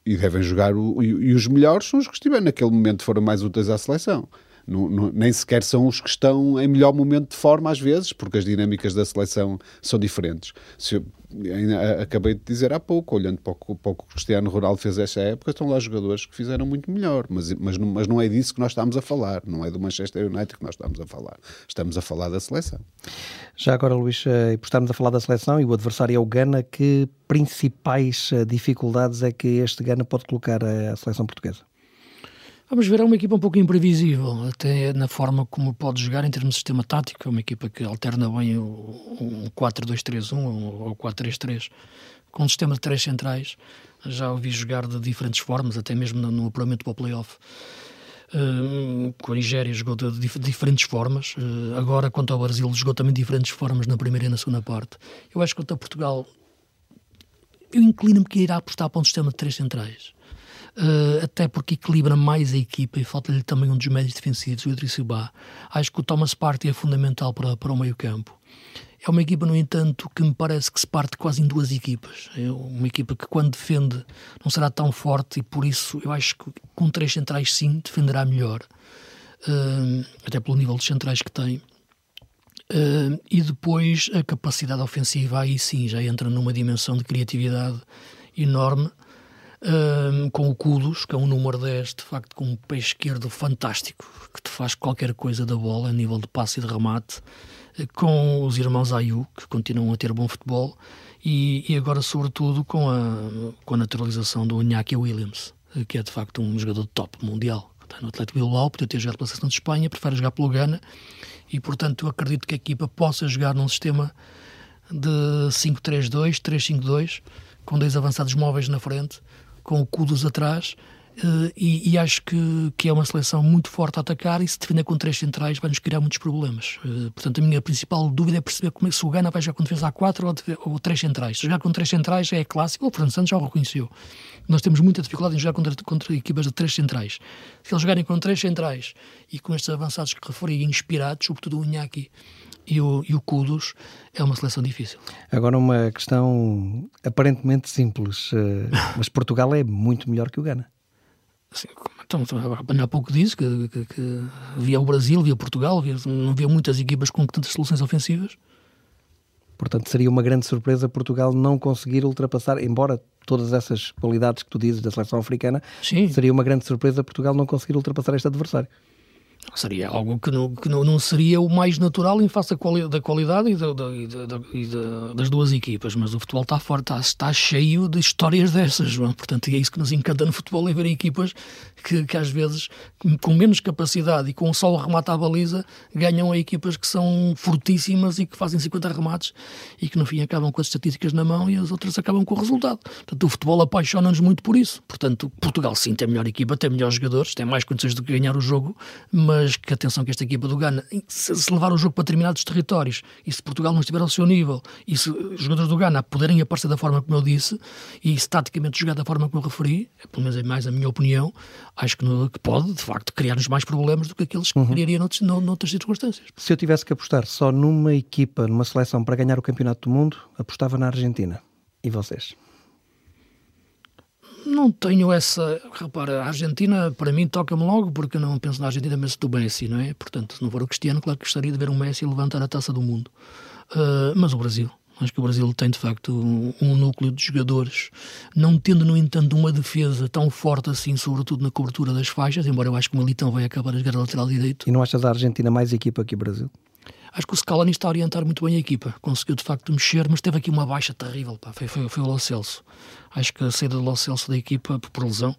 e devem jogar o, e, e os melhores são os que estiverem naquele momento foram mais úteis à seleção nem sequer são os que estão em melhor momento de forma, às vezes, porque as dinâmicas da seleção são diferentes. Se acabei de dizer há pouco, olhando para o, que o Cristiano Ronaldo fez esta época, estão lá jogadores que fizeram muito melhor, mas, mas, mas não é disso que nós estamos a falar, não é do Manchester United que nós estamos a falar, estamos a falar da seleção. Já agora, Luís, eh, por estarmos a falar da seleção e o adversário é o Gana, que principais eh, dificuldades é que este Gana pode colocar à seleção portuguesa? Vamos ver, é uma equipa um pouco imprevisível, até na forma como pode jogar em termos de sistema tático. É uma equipa que alterna bem o, 4-2-3-1 ou 4-3-3 com um sistema de três centrais. Já ouvi jogar de diferentes formas, até mesmo no, apuramento para o playoff. Uh, com a Nigéria jogou de, diferentes formas. Uh, agora, quanto ao Brasil, jogou também de diferentes formas na primeira e na segunda parte. Eu acho que quanto a Portugal, eu inclino-me que irá apostar para um sistema de três centrais uh, até porque equilibra mais a equipa e falta-lhe também um dos médios defensivos, o Idriss Bá. Acho que o Thomas Partey é fundamental para, para o meio-campo. É uma equipa, no entanto, que me parece que se parte quase em duas equipas. É uma equipa que, quando defende, não será tão forte e, por isso, eu acho que com três centrais, sim, defenderá melhor. Uh, até pelo nível de centrais que tem. Uh, e depois a capacidade ofensiva, aí sim, já entra numa dimensão de criatividade enorme um, com o Kudos, que é um número 10, de facto, com um pé esquerdo fantástico, que te faz qualquer coisa da bola a nível de passe e de remate, eh, com os irmãos Ayu, que continuam a ter bom futebol, e, e agora, sobretudo, com a, com a naturalização do Iñaki Williams, eh, que é de facto um jogador de top mundial. Está no Atlético Bilbao, podia ter jogado pela seleção de Espanha, prefere jogar pelo Ghana, e portanto acredito que a equipa possa jogar num sistema de 5-3-2, 3-5-2, com dois avançados móveis na frente, com o Kudos atrás, e, e, acho que, que é uma seleção muito forte a atacar e se defender com três centrais vai nos criar muitos problemas. Uh, portanto, a minha principal dúvida é perceber como é que se o Gana vai jogar com defesa A4 ou, ou três centrais. Se jogar com três centrais é clássico, o Fernando Santos já o reconheceu. Nós temos muita dificuldade em jogar contra, contra equipas de três centrais. Se eles jogarem com três centrais e com estes avançados que referi inspirados, sobretudo o Inhaki e o, e o Kudos, é uma seleção difícil. Agora, uma questão aparentemente simples, eh, mas Portugal é muito melhor que o Ghana. Sim, então, então, há pouco disse que, que, que, via o Brasil, via Portugal, via, não havia muitas equipas com tantas soluções ofensivas. Portanto, seria uma grande surpresa Portugal não conseguir ultrapassar, embora todas essas qualidades que tu dizes da seleção africana, Sim. seria uma grande surpresa Portugal não conseguir ultrapassar este adversário. Seria algo que não, que não, seria o mais natural em face da, quali da qualidade e, da, da, e, da, das duas equipas, mas o futebol está forte, está, está, cheio de histórias dessas, João. portanto é isso que nos encanta no futebol, é ver equipas que, que às vezes com menos capacidade e com só o remate à baliza ganham a equipas que são fortíssimas e que fazem 50 remates e que no fim acabam com as estatísticas na mão e as outras acabam com o resultado. Portanto, o futebol apaixona-nos muito por isso. Portanto, Portugal sim tem melhor equipa, tem melhores jogadores, tem mais condições de ganhar o jogo, mas que atenção que esta equipa do Ghana, se, se levar o jogo para determinados territórios e se Portugal não estiver ao seu nível e se os jogadores do Ghana poderem aparecer da forma como eu disse e se taticamente jogar da forma como eu referi, é, pelo menos é mais a minha opinião, acho que, no, que pode, de facto, criar-nos mais problemas do que aqueles que uhum. criaria noutros, noutras circunstâncias. Se eu tivesse que apostar só numa equipa, numa seleção para ganhar o Campeonato do Mundo, apostava na Argentina. E vocês? Não tenho essa. Repara, a Argentina para mim toca-me logo porque eu não penso na Argentina, penso do Messi, não é? Portanto, se não for o Cristiano, claro que gostaria de ver um Messi levantar a taça do mundo. Uh, mas o Brasil. Acho que o Brasil tem de facto um, um, núcleo de jogadores, não tendo, no entanto, uma defesa tão forte assim, sobretudo na cobertura das faixas, embora eu acho que o Militão vai acabar a jogar lateral direito. E não achas a Argentina mais equipa que o Brasil? Acho que o Scaloni está a orientar muito bem a equipa. Conseguiu de facto mexer, mas teve aqui uma baixa terrível. Pá. Foi, foi, foi o Lo Celso. Acho que a saída do Lo Celso da equipa por lesão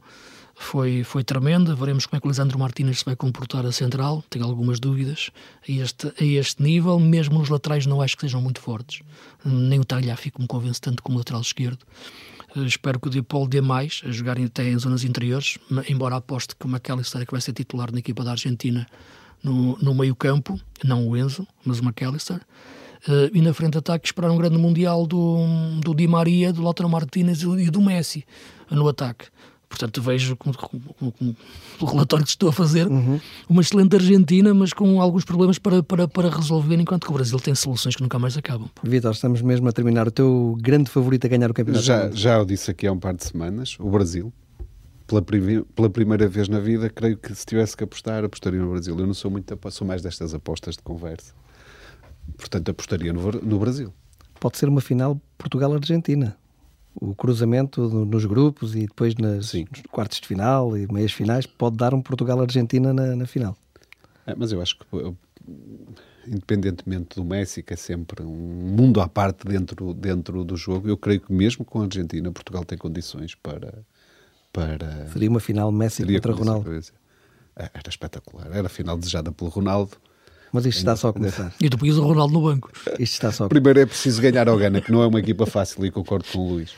foi, foi tremenda. Veremos como é que o Lisandro Martínez se vai comportar a central. Tenho algumas dúvidas a este, a este nível. Mesmo os laterais não acho que sejam muito fortes. Nem o Tagliafico me convence tanto como o lateral esquerdo. Uh, espero que o Dipol dê mais, a jogar até em zonas interiores, embora aposte que o McAllister, que vai ser titular na equipa da Argentina, no, no meio-campo, não o Enzo, mas o McAllister. Uh, e na frente de ataque esperar um grande mundial do, do Di Maria, do Lautaro Martínez e do Messi no ataque. Portanto, vejo com, com, com, o relatório que estou a fazer uhum. uma excelente Argentina, mas com alguns problemas para, para, para resolver, enquanto que o Brasil tem soluções que nunca mais acabam. Vitor, estamos mesmo a terminar. O teu grande favorito a ganhar o campeonato? Já, já o disse aqui há um par de semanas, o Brasil pela, pela primeira vez na vida, creio que se tivesse que apostar, apostaria no Brasil. Eu não sou muito, sou mais destas apostas de conversa. Portanto, apostaria no, no Brasil. Pode ser uma final Portugal-Argentina. O cruzamento nos grupos e depois nas, Sim. nos quartos de final e meias finais pode dar um Portugal-Argentina na, na, final. É, mas eu acho que, independentemente do Messi, que é sempre um mundo à parte dentro, dentro do jogo, eu creio que mesmo com a Argentina, Portugal tem condições para, para. Seria uma final Messi contra Ronaldo. É, era espetacular. Era a final desejada pelo Ronaldo. Mas isto está só a começar. E depois o Ronaldo no banco. Isto está só a Primeiro é preciso ganhar ao Gana, que não é uma equipa fácil, e concordo com o Luís.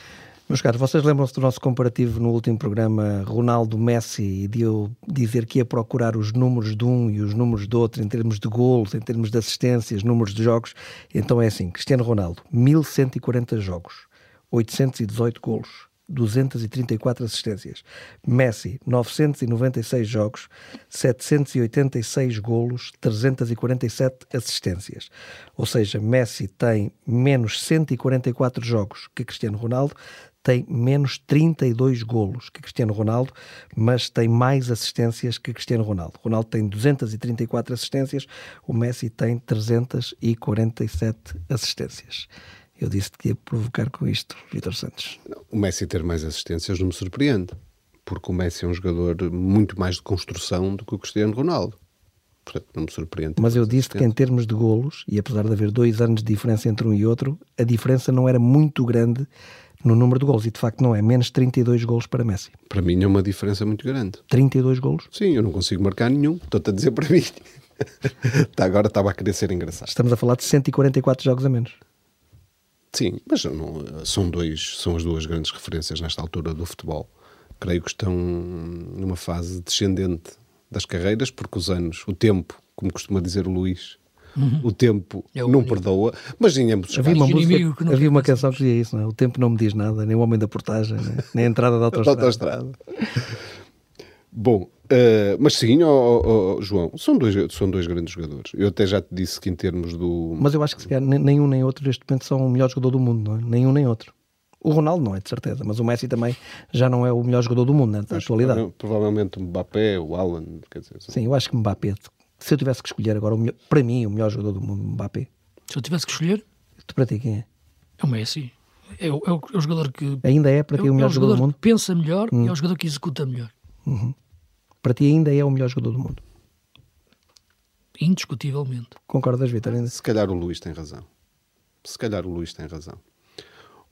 Meus caros, vocês lembram-se do nosso comparativo no último programa Ronaldo-Messi e de eu dizer que ia procurar os números de um e os números do outro em termos de golos, em termos de assistências, números de jogos? Então é assim, Cristiano Ronaldo, 1140 jogos, 818 golos, 234 assistências. Messi, 996 jogos, 786 golos, 347 assistências. Ou seja, Messi tem menos 144 jogos que Cristiano Ronaldo, tem menos 32 golos que Cristiano Ronaldo, mas tem mais assistências que Cristiano Ronaldo. Ronaldo tem 234 assistências, o Messi tem 347 assistências. Eu disse que ia provocar com isto, Vitor Santos. O Messi ter mais assistências não me surpreende, porque o Messi é um jogador muito mais de construção do que o Cristiano Ronaldo. Portanto, não me surpreende. Mas eu disse que em termos de golos, e apesar de haver dois anos de diferença entre um e outro, a diferença não era muito grande no número de golos. E de facto não é. Menos 32 golos para Messi. Para mim é uma diferença muito grande. 32 golos? Sim, eu não consigo marcar nenhum. Estou-te a dizer para mim. Tá, agora estava a querer ser engraçado. Estamos a falar de 144 jogos a menos. Sim, mas não, são, dois, são as duas grandes referências nesta altura do futebol. Creio que estão numa fase descendente das carreiras, porque os anos, o tempo, como costuma dizer o Luís, uhum. o tempo é o não único. perdoa, mas em ambos os havia Uma música, havia uma canção que dizia isso, não é? o tempo não me diz nada, nem o homem da portagem, nem a entrada da autostrada. da autostrada. Bom, Uh, mas sim, oh, oh, oh, João, são dois, são dois grandes jogadores. Eu até já te disse que em termos do. Mas eu acho que se calhar nenhum nem outro neste momento são o melhor jogador do mundo, não é? Nenhum nem outro. O Ronaldo não é, de certeza, mas o Messi também já não é o melhor jogador do mundo, né, na atualidade. Provavelmente o Mbappé, o Alan, quer dizer. Sim, eu acho que Mbappé, se eu tivesse que escolher agora, o melhor, para mim, o melhor jogador do mundo, Mbappé. Se eu tivesse que escolher? Tu para ti quem é? É o Messi. É o, é o, é o jogador que. Ainda é para ti é, o melhor é o jogador, jogador do mundo? que pensa melhor hum. e é o jogador que executa melhor. Uhum para ti ainda é o melhor jogador do mundo? indiscutivelmente. Concordas, Vitor? Ainda? Se calhar o Luís tem razão. Se calhar o Luís tem razão.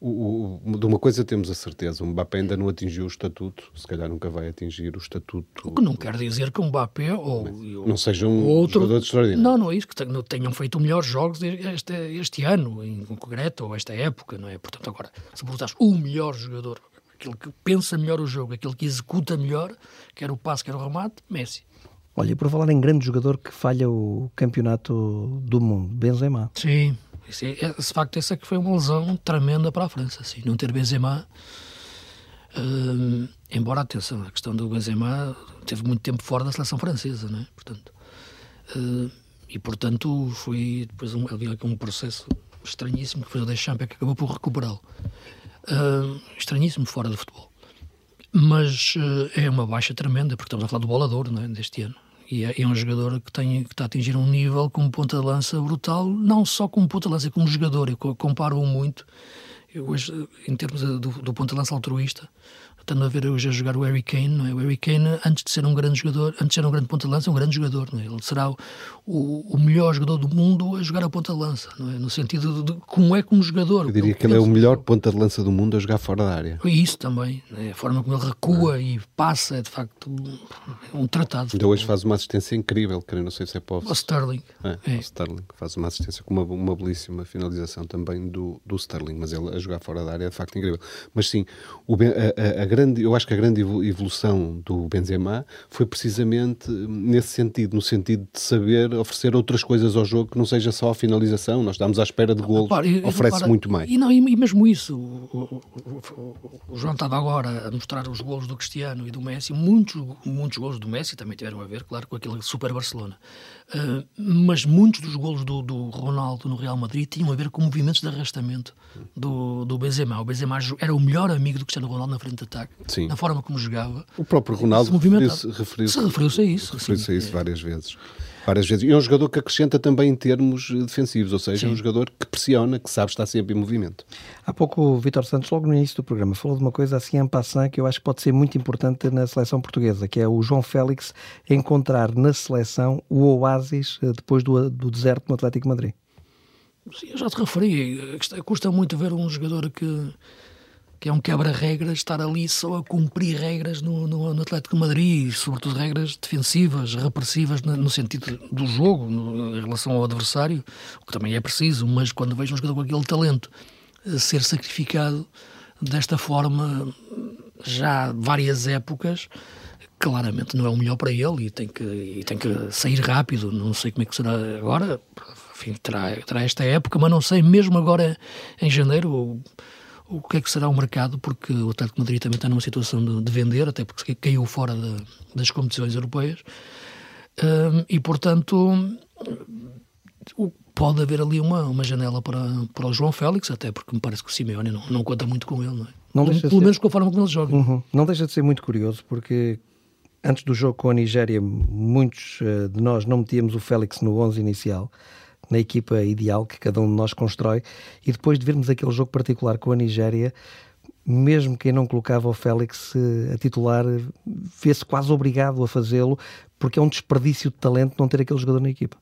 O, o, de uma coisa temos a certeza, o Mbappé ainda não atingiu o estatuto, se calhar nunca vai atingir o estatuto. O que não quer dizer que o Mbappé ou, não seja um outro, jogador extraordinário. Não, não é isso, que tenham feito melhores jogos este, este ano, em concreto, ou esta época, não é? Portanto, agora, se perguntares o melhor jogador, aquele que pensa melhor o jogo, aquele que executa melhor, quer o passe, quer o remate, Messi. Olha, e por falar em grande jogador que falha o campeonato do mundo, Benzema. Sim, esse, é, de facto, essa que foi uma lesão tremenda para a França. Assim, não ter Benzema. Uh, embora, atenção, a questão do Benzema teve muito tempo fora da seleção francesa, não é? Portanto, uh, e portanto foi depois um, um processo estranhíssimo que foi o Deschamps que acabou por recuperá-lo. Uh, estranhíssimo fora do futebol. Mas é uma baixa tremenda, porque estamos a falar do bolador não é? deste ano. E é, é, um jogador que, tem, que está a atingir um nível como ponta de lança brutal, não só como ponta de lança, como jogador. Eu comparo-o muito, eu hoje, em termos do, do ponta de lança altruísta, estando a ver hoje a jogar o Harry Kane, não é? O Harry Kane, antes de ser um grande jogador, antes de ser um grande ponta de lança, é um grande jogador, não é? Ele será o, o, melhor jogador do mundo a jogar a ponta de lança, não é? No sentido de, como é como jogador. Eu diria que ele é o melhor ponta de lança do mundo a jogar fora da área. Isso também, é? a forma como ele recua ah. e passa é de facto um tratado. Ainda hoje faz uma assistência incrível, que não sei se é para o Sterling. É, é. O Sterling faz uma assistência com uma, uma belíssima finalização também do, do Sterling, mas ele a jogar fora da área é de facto incrível. Mas sim, o, a, a, a grande, eu acho que a grande evolução do Benzema foi precisamente nesse sentido, no sentido de saber oferecer outras coisas ao jogo que não seja só a finalização. Nós estamos à espera de golos, oferece muito mais. E, não, e mesmo isso, o, o, o, João estava agora a mostrar os golos do Cristiano e do Messi, muitos, muitos golos do Messi também tiveram a ver, claro, com aquele Super Barcelona. Uh, mas muitos dos golos do, do, Ronaldo no Real Madrid tinham a ver com movimentos de arrastamento do, do Benzema. O Benzema era o melhor amigo do Cristiano Ronaldo na frente de ataque. Sim. Na forma como jogava. O próprio Ronaldo referiu-se referiu referiu a isso. Referiu-se a isso várias vezes. Várias vezes. E é um jogador que acrescenta também em termos defensivos, ou seja, Sim. é um jogador que pressiona, que sabe estar sempre em movimento. Há pouco o Vitor Santos, logo no início do programa, falou de uma coisa assim em passant que eu acho que pode ser muito importante na seleção portuguesa, que é o João Félix encontrar na seleção o oásis eh, depois do, do deserto no Atlético Madrid. Sim, eu já te referi, custa muito ver um jogador que que é um quebra-regras estar ali só a cumprir regras no, no, no Atlético de Madrid, sobretudo regras defensivas, repressivas no, no sentido do jogo, no, em relação ao adversário, o que também é preciso, mas quando vejo um jogador com aquele talento ser sacrificado desta forma já várias épocas, claramente não é o melhor para ele e tem que, e tem que sair rápido. Não sei como é que será agora, enfim, terá, terá esta época, mas não sei, mesmo agora em janeiro o que é que será o mercado, porque o Atlético Madrid também está numa situação de, de vender, até porque caiu fora de, das competições europeias, um, e portanto pode haver ali uma, uma janela para, para o João Félix, até porque me parece que o Simeone não, não conta muito com ele, não é? Não Pelo ser... menos com a forma como ele joga. Uhum. Não deixa de ser muito curioso, porque antes do jogo com a Nigéria, muitos eh, de nós não metíamos o Félix no 11 inicial na equipa ideal que cada um de nós constrói, e depois de vermos aquele jogo particular com a Nigéria, mesmo quem não colocava o Félix eh, a titular, vê-se quase obrigado a fazê-lo, porque é um desperdício de talento não ter aquele jogador na equipa.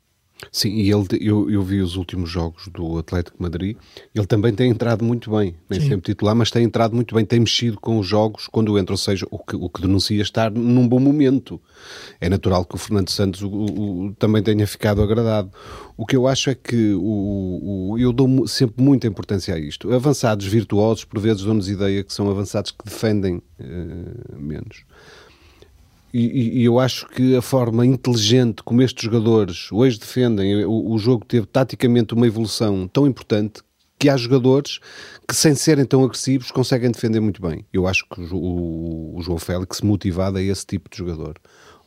Sim, e ele, eu, eu vi os últimos jogos do Atlético Madrid, ele também tem entrado muito bem, nem Sim. sempre titular, mas tem entrado muito bem, tem mexido com os jogos quando entra, ou seja, o que, o que denuncia estar num bom momento. É natural que o Fernando Santos o, o, também tenha ficado agradado. O que eu acho é que o, eu dou sempre muita importância a isto. Avançados virtuosos, por vezes dão-nos ideia que são avançados que defendem uh, menos. E, e, eu acho que a forma inteligente como estes jogadores hoje defendem, o, o, jogo teve taticamente uma evolução tão importante que há jogadores que, sem serem tão agressivos, conseguem defender muito bem. Eu acho que o, o, o João Félix motivado é esse tipo de jogador.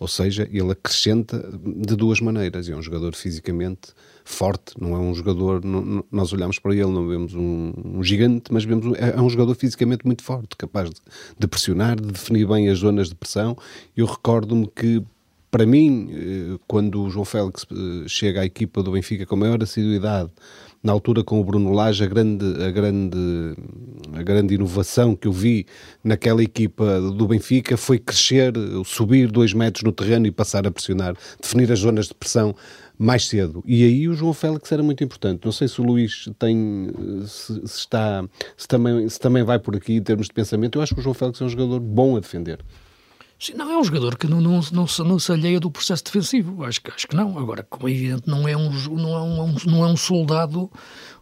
Ou seja, ele acrescenta de duas maneiras. É um jogador fisicamente forte, não é um jogador. Não, nós olhamos para ele, não vemos um, um gigante, mas vemos um, é, é um jogador fisicamente muito forte, capaz de, de, pressionar, de definir bem as zonas de pressão. Eu recordo-me que. Para mim, eh, quando o João Félix eh, chega à equipa do Benfica com maior assiduidade, na altura com o Bruno Lage, a grande, a grande, a grande inovação que eu vi naquela equipa do Benfica foi crescer, subir dois metros no terreno e passar a pressionar, definir as zonas de pressão mais cedo. E aí o João Félix era muito importante. Não sei se o Luís tem, se, se está, se também, se também vai por aqui em termos de pensamento. Eu acho que o João Félix é um jogador bom a defender. Sim, não é um jogador que não, não, não, não se alheia do processo defensivo. Acho, acho que não. Agora, como é evidente, não é um, não é um, não é um soldado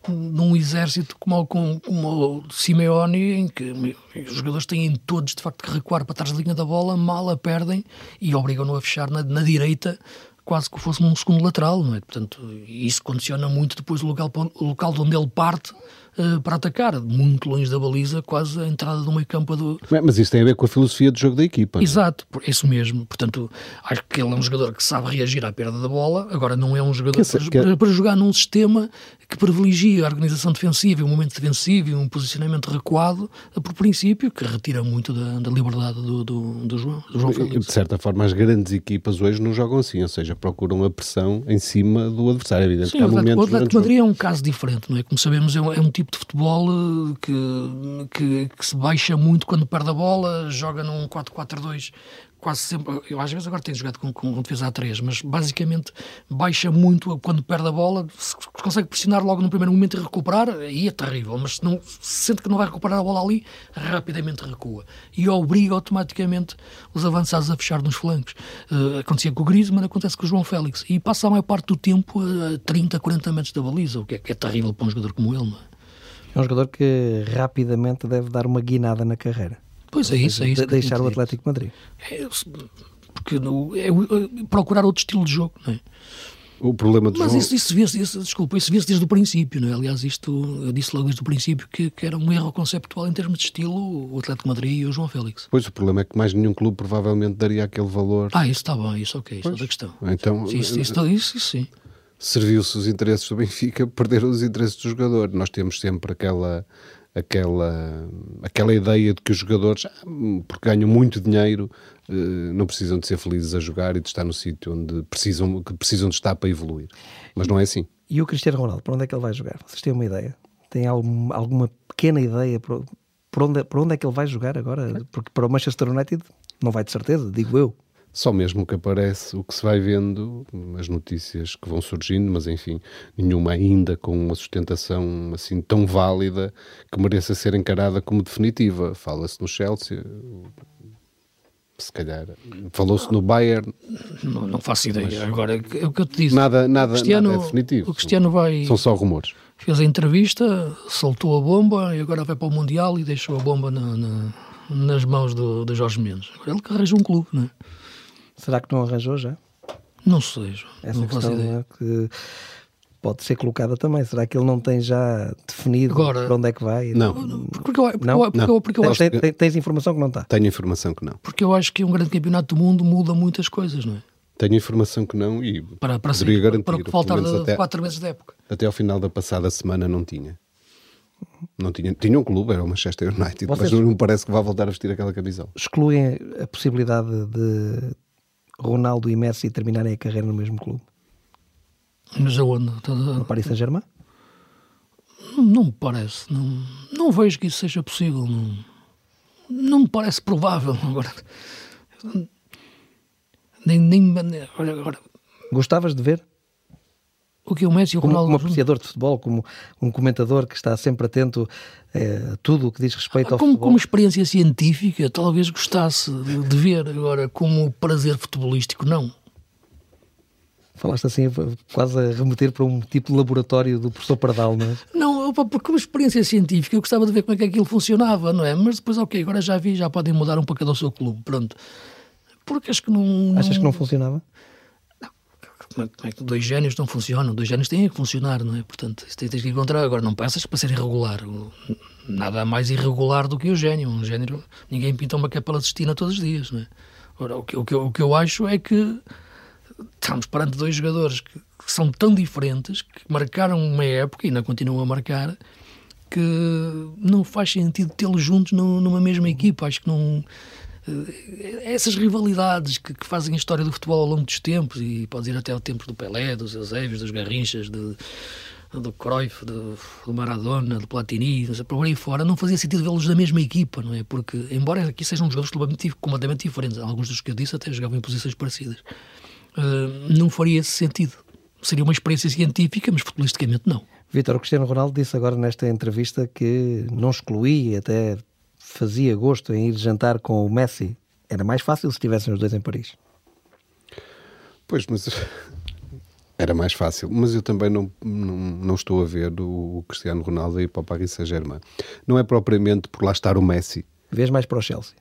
num exército como, como, como o Simeone, em que os jogadores têm todos, de facto, que recuar para trás da linha da bola, mal a perdem e obrigam-no a fechar na, na direita quase que fosse um segundo lateral, não é? Portanto, isso condiciona muito depois o local, o local de onde ele parte uh, para atacar, muito longe da baliza, quase a entrada do meio campo do... Mas isso tem a ver com a filosofia de jogo da equipa. É? Exato, é? isso mesmo. Portanto, acho que ele é um jogador que sabe reagir à perda da bola, agora não é um jogador que, para, para, jogar num sistema que privilegia a organização defensiva, o momento defensivo e um posicionamento recuado, por princípio, que retira muito da, da liberdade do, do, do, João, do João Félix. De certa forma, as grandes equipas hoje não jogam assim, ou seja, procuram a pressão em cima do adversário. É evidente Sim, o Atlético Madrid é um caso diferente, não é? Como sabemos, é um, é um tipo de futebol eh, que, que, que, se baixa muito quando perde a bola, joga num 4-4-2 quase sempre, eu às vezes agora tenho jogado com, com, defesa a 3, mas basicamente baixa muito quando perde a bola, se consegue pressionar logo no primeiro momento e recuperar, aí é terrível, mas se, não, se sente que não vai recuperar a bola ali, rapidamente recua e obriga automaticamente os avançados a fechar nos flancos. Uh, acontecia com o Griezmann, acontece com o João Félix e passa a maior parte do tempo a 30, 40 metros da baliza, o que é, que é terrível para um jogador como ele. Não é? É um jogador que rapidamente deve dar uma guinada na carreira. Pois é isso, é isso. De deixar o Atlético Madrid. É, porque no, é, é, procurar outro estilo de jogo, não é? O problema Mas João... isso, isso vê-se, desculpa, isso vê desde o princípio, não é? Aliás, isto, eu disse logo desde o princípio que, que, era um erro conceptual em termos de estilo o Atlético Madrid e o João Félix. Pois, o problema é que mais nenhum clube provavelmente daria aquele valor. Ah, isso está bem, isso ok, isso é outra questão. Então, isso, isso, isso, isso, isso sim. Serviu-se os interesses do Benfica, perderam os interesses do jogador. Nós temos sempre aquela aquela, aquela ideia de que os jogadores, ah, porque ganham muito dinheiro, eh, não precisam de ser felizes a jogar e de estar no sítio onde precisam, que precisam de estar para evoluir. Mas não é assim. E o Cristiano Ronaldo, para onde é que ele vai jogar? Vocês têm uma ideia? Têm algum, alguma pequena ideia para, para, onde, para onde é que ele vai jogar agora? Porque para o Manchester United não vai de certeza, digo eu. Só mesmo que aparece o que se vai vendo, as notícias que vão surgindo, mas enfim, nenhuma ainda com uma sustentação assim tão válida que mereça ser encarada como definitiva. Fala-se no Chelsea, se calhar. Falou-se no Bayern. Não, não faço ideia. Mas, Agora, é o que eu te disse. Nada, nada, Cristiano, nada é definitivo. O Cristiano vai. São só rumores. Fez a entrevista, soltou a bomba e agora vai para o Mundial e deixou a bomba na, na, nas mãos do, do Jorge Mendes. Agora ele que arranja um clube, não é? Será que não arranjou já? Não sei. Essa não questão é que pode ser colocada também. Será que ele não tem já definido Agora, para onde é que vai? Não. Porque, eu, porque, não? Eu, porque, eu, porque eu acho que... Tens informação que não está? Tenho informação que não. Porque eu acho que um grande campeonato do mundo muda muitas coisas, não é? Tenho informação que não e para, para poderia garantir. Para o faltar de até, quatro meses de época. Até ao final da passada semana não tinha. Não tinha, tinha um clube, era o Manchester United, Vocês mas não me parece que vá voltar a vestir aquela camisola. Excluem a possibilidade de Ronaldo e Messi terminarem a carreira no mesmo clube? Mas aonde? No Paris Saint-Germain? Não, não, me parece. Não, não vejo que isso seja possível. Não, não me parece provável. Agora, nem, nem olha, agora. Gostavas de ver? O que o Messi e o como, Ronaldo... Como apreciador de futebol, como um comentador que está sempre atento a tudo o que diz respeito ao como, futebol. Como experiência científica, talvez gostasse de ver. Agora, como prazer futebolístico, não. Falaste assim, quase a remeter para um tipo de laboratório do professor Pardal, não é? Não, porque como experiência científica eu gostava de ver como é que aquilo funcionava, não é? Mas depois, ok, agora já vi, já podem mudar um pouco do seu clube, pronto. Porque acho que não... Achas que não funcionava? Como é, como é que dois génios não funcionam? Dois génios têm que funcionar, não é? Portanto, isso tens que encontrar. Agora, não passas para ser irregular. Nada mais irregular do que o gênio. Um gênio, ninguém pinta uma capela Sistina todos os dias, não é? Agora, o que, o, que, o que eu acho é que estamos perante dois jogadores que, que são tão diferentes, que marcaram uma época e ainda continuam a marcar, que não faz sentido tê-los juntos numa mesma equipa. Acho que não essas rivalidades que, que, fazem a história do futebol ao longo dos tempos, e pode ir até ao tempo do Pelé, dos Eusébios, dos Garrinchas, de, do Cruyff, do, do, Maradona, do Platini, por aí fora, não fazia sentido vê-los da mesma equipa, não é? Porque, embora aqui sejam jogadores completamente, completamente diferentes, alguns dos que eu disse até jogavam em posições parecidas, uh, não faria esse sentido. seria uma experiência científica, mas futbolisticamente não. Vítor, o Cristiano Ronaldo disse agora nesta entrevista que não excluía, até fazia gosto em ir jantar com o Messi. Era mais fácil se estivessem os dois em Paris. Pois, mas era mais fácil. Mas eu também não, não, não estou a ver o Cristiano Ronaldo ir para o Paris Saint-Germain. Não é propriamente por lá estar o Messi. Vês mais para o Chelsea?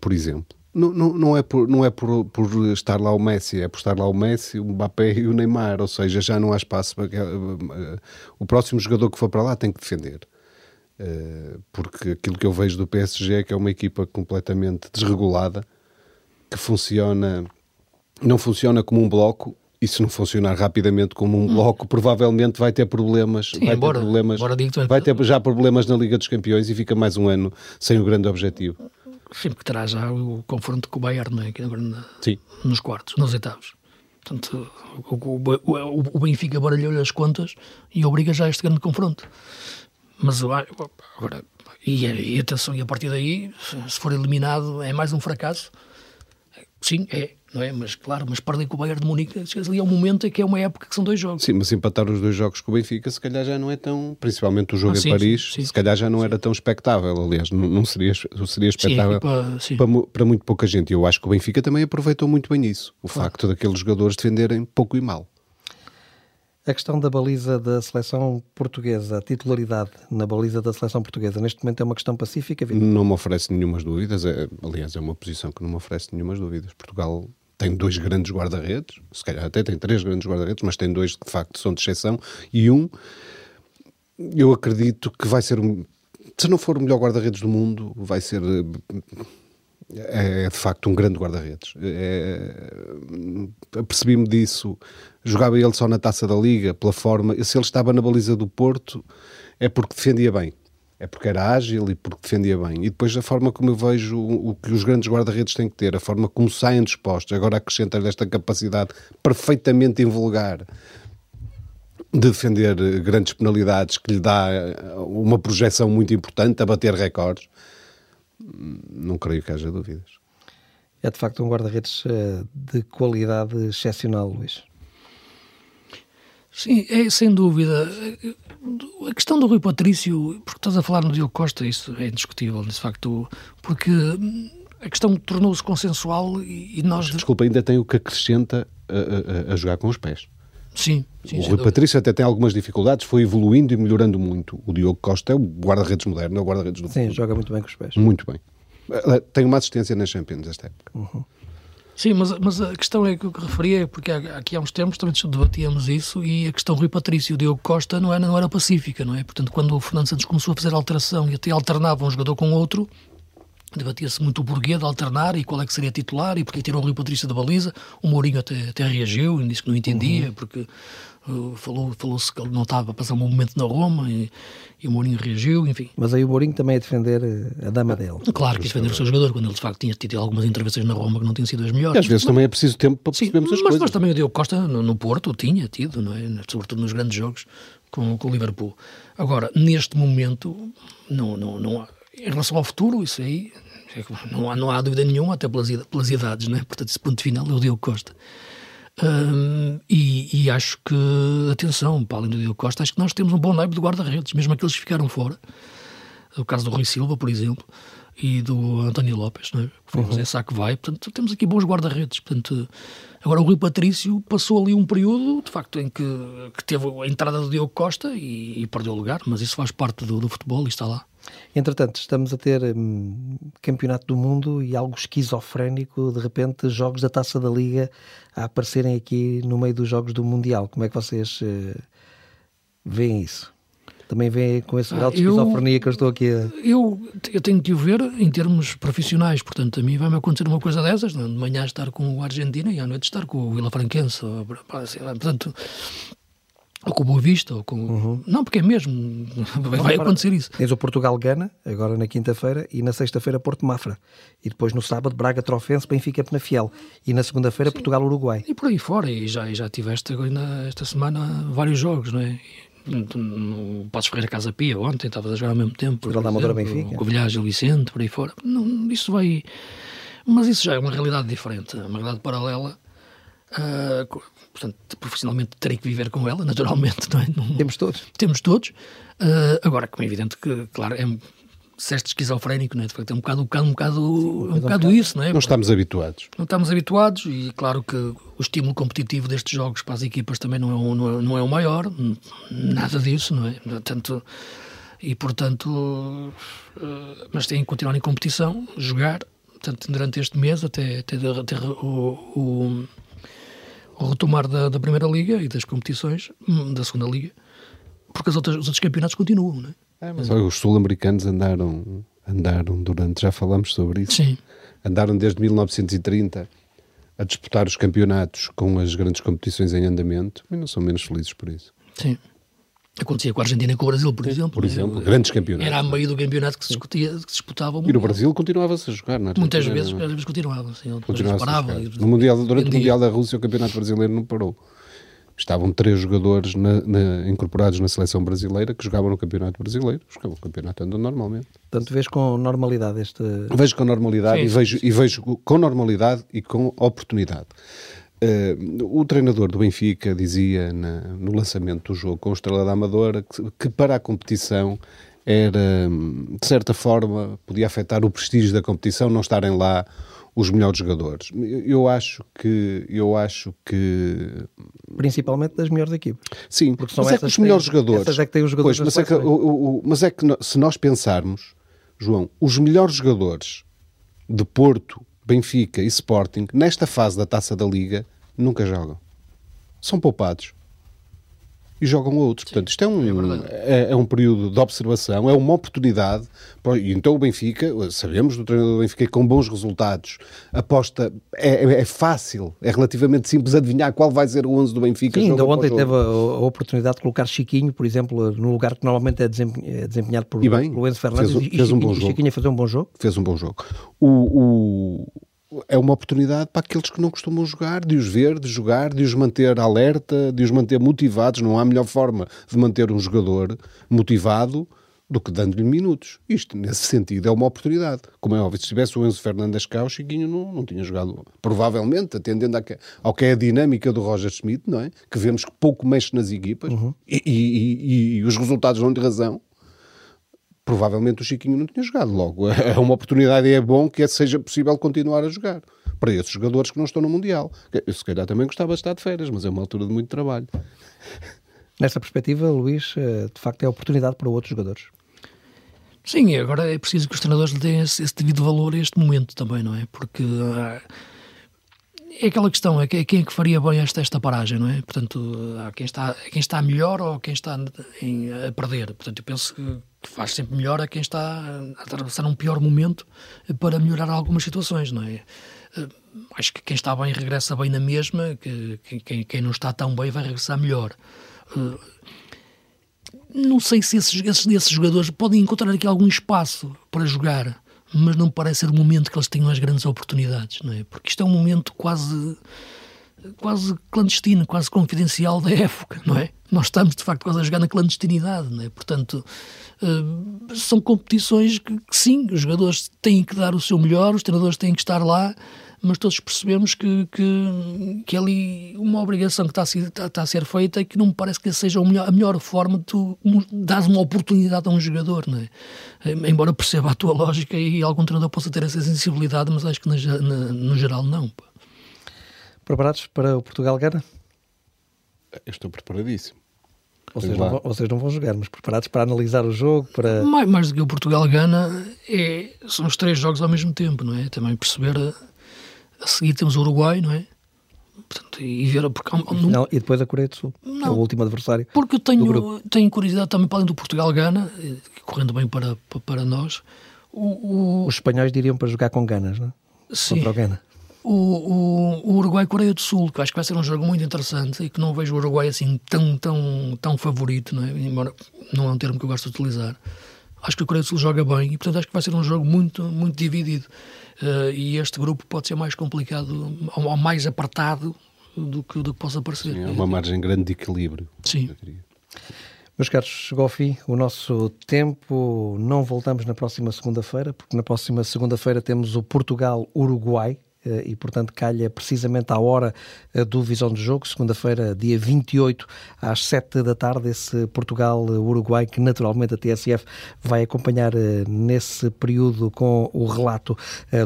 Por exemplo. Não, não, não é, por, não é por, por estar lá o Messi, é por estar lá o Messi, o Mbappé e o Neymar, ou seja, já não há espaço para uh, o próximo jogador que for para lá tem que defender. Uh, porque aquilo que eu vejo do PSG é que é uma equipa completamente desregulada, que funciona, não funciona como um bloco, e se não funcionar rapidamente como um hum. bloco, provavelmente vai ter problemas, Sim, vai embora, ter problemas, embora vai ter já problemas na Liga dos Campeões e fica mais um ano sem o grande objetivo sempre que terá já o confronto com o Bayern, é? agora na, Sim. nos quartos, nos oitavos. Portanto, o, o, o Benfica baralhou-lhe as contas e obriga já a este grande confronto. Mas agora, e, e atenção, e a partir daí, se for eliminado, é mais um fracasso. Sim, é não é? Mas claro, mas perder com o Bayern de Munique, ali ao momento em que é uma época que são dois jogos. Sim, mas empatar os dois jogos com o Benfica, se calhar já não é tão, principalmente o jogo ah, sim, em Paris, sim, sim. se calhar já não era tão espectável, aliás, não, não seria, seria espectável para, para, muito pouca gente. E eu acho que o Benfica também aproveitou muito bem isso, o claro. facto daqueles jogadores defenderem pouco e mal. A questão da baliza da seleção portuguesa, a titularidade na baliza da seleção portuguesa, neste momento é uma questão pacífica? Vitor? Não me oferece nenhumas dúvidas, é, aliás, é uma posição que não me oferece nenhumas dúvidas. Portugal tem dois grandes guarda-redes, se calhar até tem três grandes guarda-redes, mas tem dois que de facto são de exceção, e um, eu acredito que vai ser, se não for o melhor guarda-redes do mundo, vai ser é, é de facto um grande guarda-redes. É, Percebi-me disso. Jogava ele só na taça da Liga, pela forma. Se ele estava na baliza do Porto, é porque defendia bem é porque era ágil e porque defendia bem. E depois a forma como eu vejo o que os grandes guarda-redes têm que ter, a forma como saem dispostos, agora acrescenta esta capacidade perfeitamente invulgar de defender grandes penalidades que lhe dá uma projeção muito importante a bater recordes, não creio que haja dúvidas. É de facto um guarda-redes eh, de qualidade excepcional, Luís. Sim, é sem dúvida. A questão do Rui Patrício, porque estás a falar no Diogo Costa, isso é indiscutível, de facto, porque a questão tornou-se consensual e, nós. Desculpa, ainda tem o que acrescenta a, a, a jogar com os pés. Sim, sim. O Rui Patrício até tem algumas dificuldades, foi evoluindo e melhorando muito. O Diogo Costa é o guarda-redes moderno, é o guarda-redes do Sim, joga muito bem com os pés. Muito bem. Tem uma assistência nas Champions esta época. Uhum. Sim, mas, mas a questão é que o que referia, é porque aqui há uns tempos também debatíamos isso e a questão Rui Patrício e o Diogo Costa não era, não era pacífica, não é? Portanto, quando o Fernando Santos começou a fazer alteração e até alternava um jogador com outro, debatia-se muito o porquê de alternar e qual é que seria titular e porque tirou o Rui Patrício da baliza. O Mourinho até, até reagiu e disse que não entendia, uhum. porque uh, falou, falou-se que ele não estava a passar um momento na Roma e, e, o Mourinho reagiu, enfim. Mas aí o Mourinho também é defender uh, a dama dele. Claro que é defender o seu jogador, quando ele de facto tinha tido algumas intervenções na Roma que não tinham sido as melhores. E às vezes mas, também é preciso tempo para percebermos as mas, coisas. Mas também o Diogo Costa no, no Porto tinha tido, não é? sobretudo nos grandes jogos com, com o Liverpool. Agora, neste momento, não, não, não há, em relação ao futuro, isso aí é não há, não há dúvida nenhuma, até pelas, pelas idades, não é? Portanto, esse ponto final é o Diogo Costa. Um, e, e, acho que, atenção, para além do Diogo Costa, acho que nós temos um bom naipe de guarda-redes, mesmo aqueles que ficaram fora. O caso do Rui Silva, por exemplo, e do António Lopes, não é? que foi uhum. José Sá que vai. Portanto, temos aqui bons guarda-redes. Portanto, agora o Rui Patrício passou ali um período, de facto, em que, que teve a entrada do Diogo Costa e, e perdeu o lugar, mas isso faz parte do, do futebol e está lá. Entretanto, estamos a ter hum, campeonato do mundo e algo esquizofrénico, de repente, jogos da taça da Liga a aparecerem aqui no meio dos jogos do Mundial. Como é que vocês uh, veem isso? Também vem com esse grau de esquizofrenia eu, que eu estou aqui a... Eu, eu tenho que o ver em termos profissionais, portanto, a mim vai-me acontecer uma coisa dessas, de manhã estar com o Argentina e à noite estar com o Vila Franquense. Portanto, ou com o Boa Vista, ou com. Uhum. Não, porque é mesmo. Vai, vai acontecer isso. Tens o Portugal-Gana, agora na quinta-feira, e na sexta-feira Porto-Mafra. E depois no sábado Braga-Trofense, Benfica-Penafiel. E na segunda-feira Portugal-Uruguai. E por aí fora. E já, já tiveste agora esta semana vários jogos, não é? No Passos Ferreira Casa Pia, ontem estavas a jogar ao mesmo tempo. Da Amadora Benfica. Covilhã Gil Vicente, por aí fora. Não, isso vai. Mas isso já é uma realidade diferente, uma realidade paralela. Uh, portanto, profissionalmente terei que viver com ela, naturalmente, não é? Não, temos todos. Temos todos. Uh, agora, como é evidente que, claro, é disseste esquizofrénico, não é? De facto, é um bocado, um bocado, um bocado, um bocado isso, não é? Não estamos habituados. Não estamos habituados e, claro, que o estímulo competitivo destes jogos para as equipas também não é, o, não é, não é o maior, nada disso, não é? Portanto, e, portanto, eh, mas têm que continuar em competição, jogar, portanto, durante este mês, até, até, até o, o, o, retomar da, da Primeira Liga e das competições, hum, da Segunda Liga, porque as outras, os outros campeonatos continuam, não é? É, mas os sul-americanos andaram, andaram durante, já falamos sobre isso, Sim. andaram desde 1930 a disputar os campeonatos com as grandes competições em andamento e não são menos felizes por isso. Sim. Acontecia com a Argentina e com o Brasil, por exemplo. Por exemplo, grandes campeonatos. Era a meio do campeonato que se, discutia, que se disputava E no Brasil continuava-se a jogar, não é? Muitas vezes, às vezes continuava. Sim, continuava parava, no mundial, durante o Mundial da Rússia, o campeonato brasileiro não parou estavam três jogadores na, na, incorporados na seleção brasileira que jogavam no Campeonato Brasileiro. O campeonato anda normalmente. Portanto, vês com normalidade este. Vejo com normalidade sim, e, vejo, sim. e vejo com normalidade e com oportunidade. Uh, o treinador do Benfica dizia na, no lançamento do jogo com o Estrela da Amadora que, que para a competição era, de certa forma, podia afetar o prestígio da competição não estarem lá os melhores jogadores. Eu acho que eu acho que principalmente das melhores equipes. Sim, porque são mas é que os melhores têm, jogadores. É que têm os jogadores. Pois, mas, é que, o, o, mas é que se nós pensarmos, João, os melhores jogadores de Porto, Benfica e Sporting nesta fase da Taça da Liga nunca jogam. São poupados e jogam outros. Sim, Portanto, isto é um, é, é, é, um período de observação, é uma oportunidade. E então o Benfica, sabemos do treinador do Benfica, com bons resultados, aposta, é, é, é fácil, é relativamente simples adivinhar qual vai ser o 11 do Benfica. Sim, ainda ontem teve a, a, oportunidade de colocar Chiquinho, por exemplo, no lugar que normalmente é, é desempenhado por, e bem, por Enzo Fernandes. Fez, fez e, um bom e, jogo. Chiquinho a fazer um bom jogo. Fez um bom jogo. o, o é uma oportunidade para aqueles que não costumam jogar, de os ver, de jogar, de os manter alerta, de os manter motivados. Não há melhor forma de manter um jogador motivado do que dando-lhe minutos. Isto, nesse sentido, é uma oportunidade. Como é óbvio, se tivesse o Enzo Fernandes cá, o Chiquinho não, não tinha jogado. Provavelmente, atendendo ao que é a dinâmica do Roger Schmidt, não é? Que vemos que pouco mexe nas equipas uhum. e, e, e, e os resultados dão-lhe razão provavelmente o Chiquinho não tinha jogado. Logo, é uma oportunidade e é bom que seja possível continuar a jogar. Para esses jogadores que não estão no Mundial. Eu, se calhar, também gostava de estar de férias, mas é uma altura de muito trabalho. Nesta perspectiva, Luís, eh, de facto é oportunidade para outros jogadores. Sim, agora é preciso que os treinadores lhe deem esse, esse devido valor a este momento também, não é? Porque uh, é aquela questão, é, é quem é que faria bem esta, esta paragem, não é? Portanto, há quem está, quem está melhor ou quem está em, a perder. Portanto, eu penso que faz sempre melhor a quem está a atravessar um pior momento para melhorar algumas situações, não é? Eh, acho que quem está bem regressa bem na mesma, que, quem, quem não está tão bem vai regressar melhor. Eh, não sei se esses, esses, esses jogadores podem encontrar aqui algum espaço para jogar, mas não parece ser o momento que eles tenham as grandes oportunidades, não é? Porque isto é um momento quase quase clandestino, quase confidencial da época, não é? Nós estamos, de facto, quase a jogar na clandestinidade, não é? Portanto, uh, são competições que, que, sim, os jogadores têm que dar o seu melhor, os treinadores têm que estar lá, mas todos percebemos que, que, que é ali uma obrigação que está a, ser, está, está a ser feita e que não me parece que seja a melhor, a melhor forma de tu dar uma oportunidade a um jogador, não é? Embora perceba a tua lógica e algum treinador possa ter essa sensibilidade, mas acho que na, na, no geral não. Pá. Preparados para o Portugal-Gana? Estou preparadíssimo. Vocês não, vão, vocês não, vão, jogar, mas preparados para analisar o jogo? Para... Mais, mais do que o Portugal-Gana, é, são os três jogos ao mesmo tempo, não é? Também perceber. A, seguir temos o Uruguai, não é? Portanto, e ver porque, não, e depois a Coreia do Sul, não, é o último adversário. Porque eu tenho, tenho curiosidade também para além do Portugal-Gana, eh, correndo bem para, para nós. O, o... Os espanhóis diriam para jogar com ganas, não é? Sim. Contra o Gana o, o, o Uruguai-Coreia do Sul, que acho que vai ser um jogo muito interessante e que não vejo o Uruguai assim tão, tão, tão favorito, não é? embora não é um termo que eu gosto de utilizar. Acho que a Coreia do Sul joga bem e, portanto, acho que vai ser um jogo muito, muito dividido. Uh, e este grupo pode ser mais complicado ou mais apertado do que, do que possa parecer. Sim, é uma margem grande de equilíbrio. Sim. Meus caros, chegou ao fim o nosso tempo. Não voltamos na próxima segunda-feira, porque na próxima segunda-feira temos o Portugal-Uruguai e, portanto, calha precisamente à hora do Visão do Jogo, segunda-feira, dia 28, às 7 da tarde, esse Portugal-Uruguai, que naturalmente a TSF vai acompanhar nesse período com o relato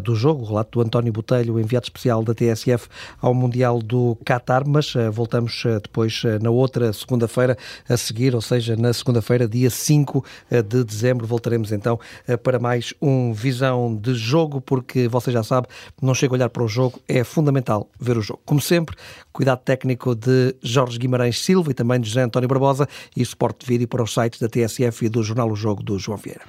do jogo, o relato do António Botelho, enviado especial da TSF ao Mundial do Qatar, mas voltamos depois na outra segunda-feira a seguir, ou seja, na segunda-feira, dia 5 de dezembro, voltaremos então para mais um Visão de Jogo, porque você já sabe, não chega a olhar para o jogo, é fundamental ver o jogo. Como sempre, cuidado técnico de Jorge Guimarães Silva e também de José António Barbosa e suporte de vídeo para os sites da TSF e do Jornal O Jogo do João Vieira.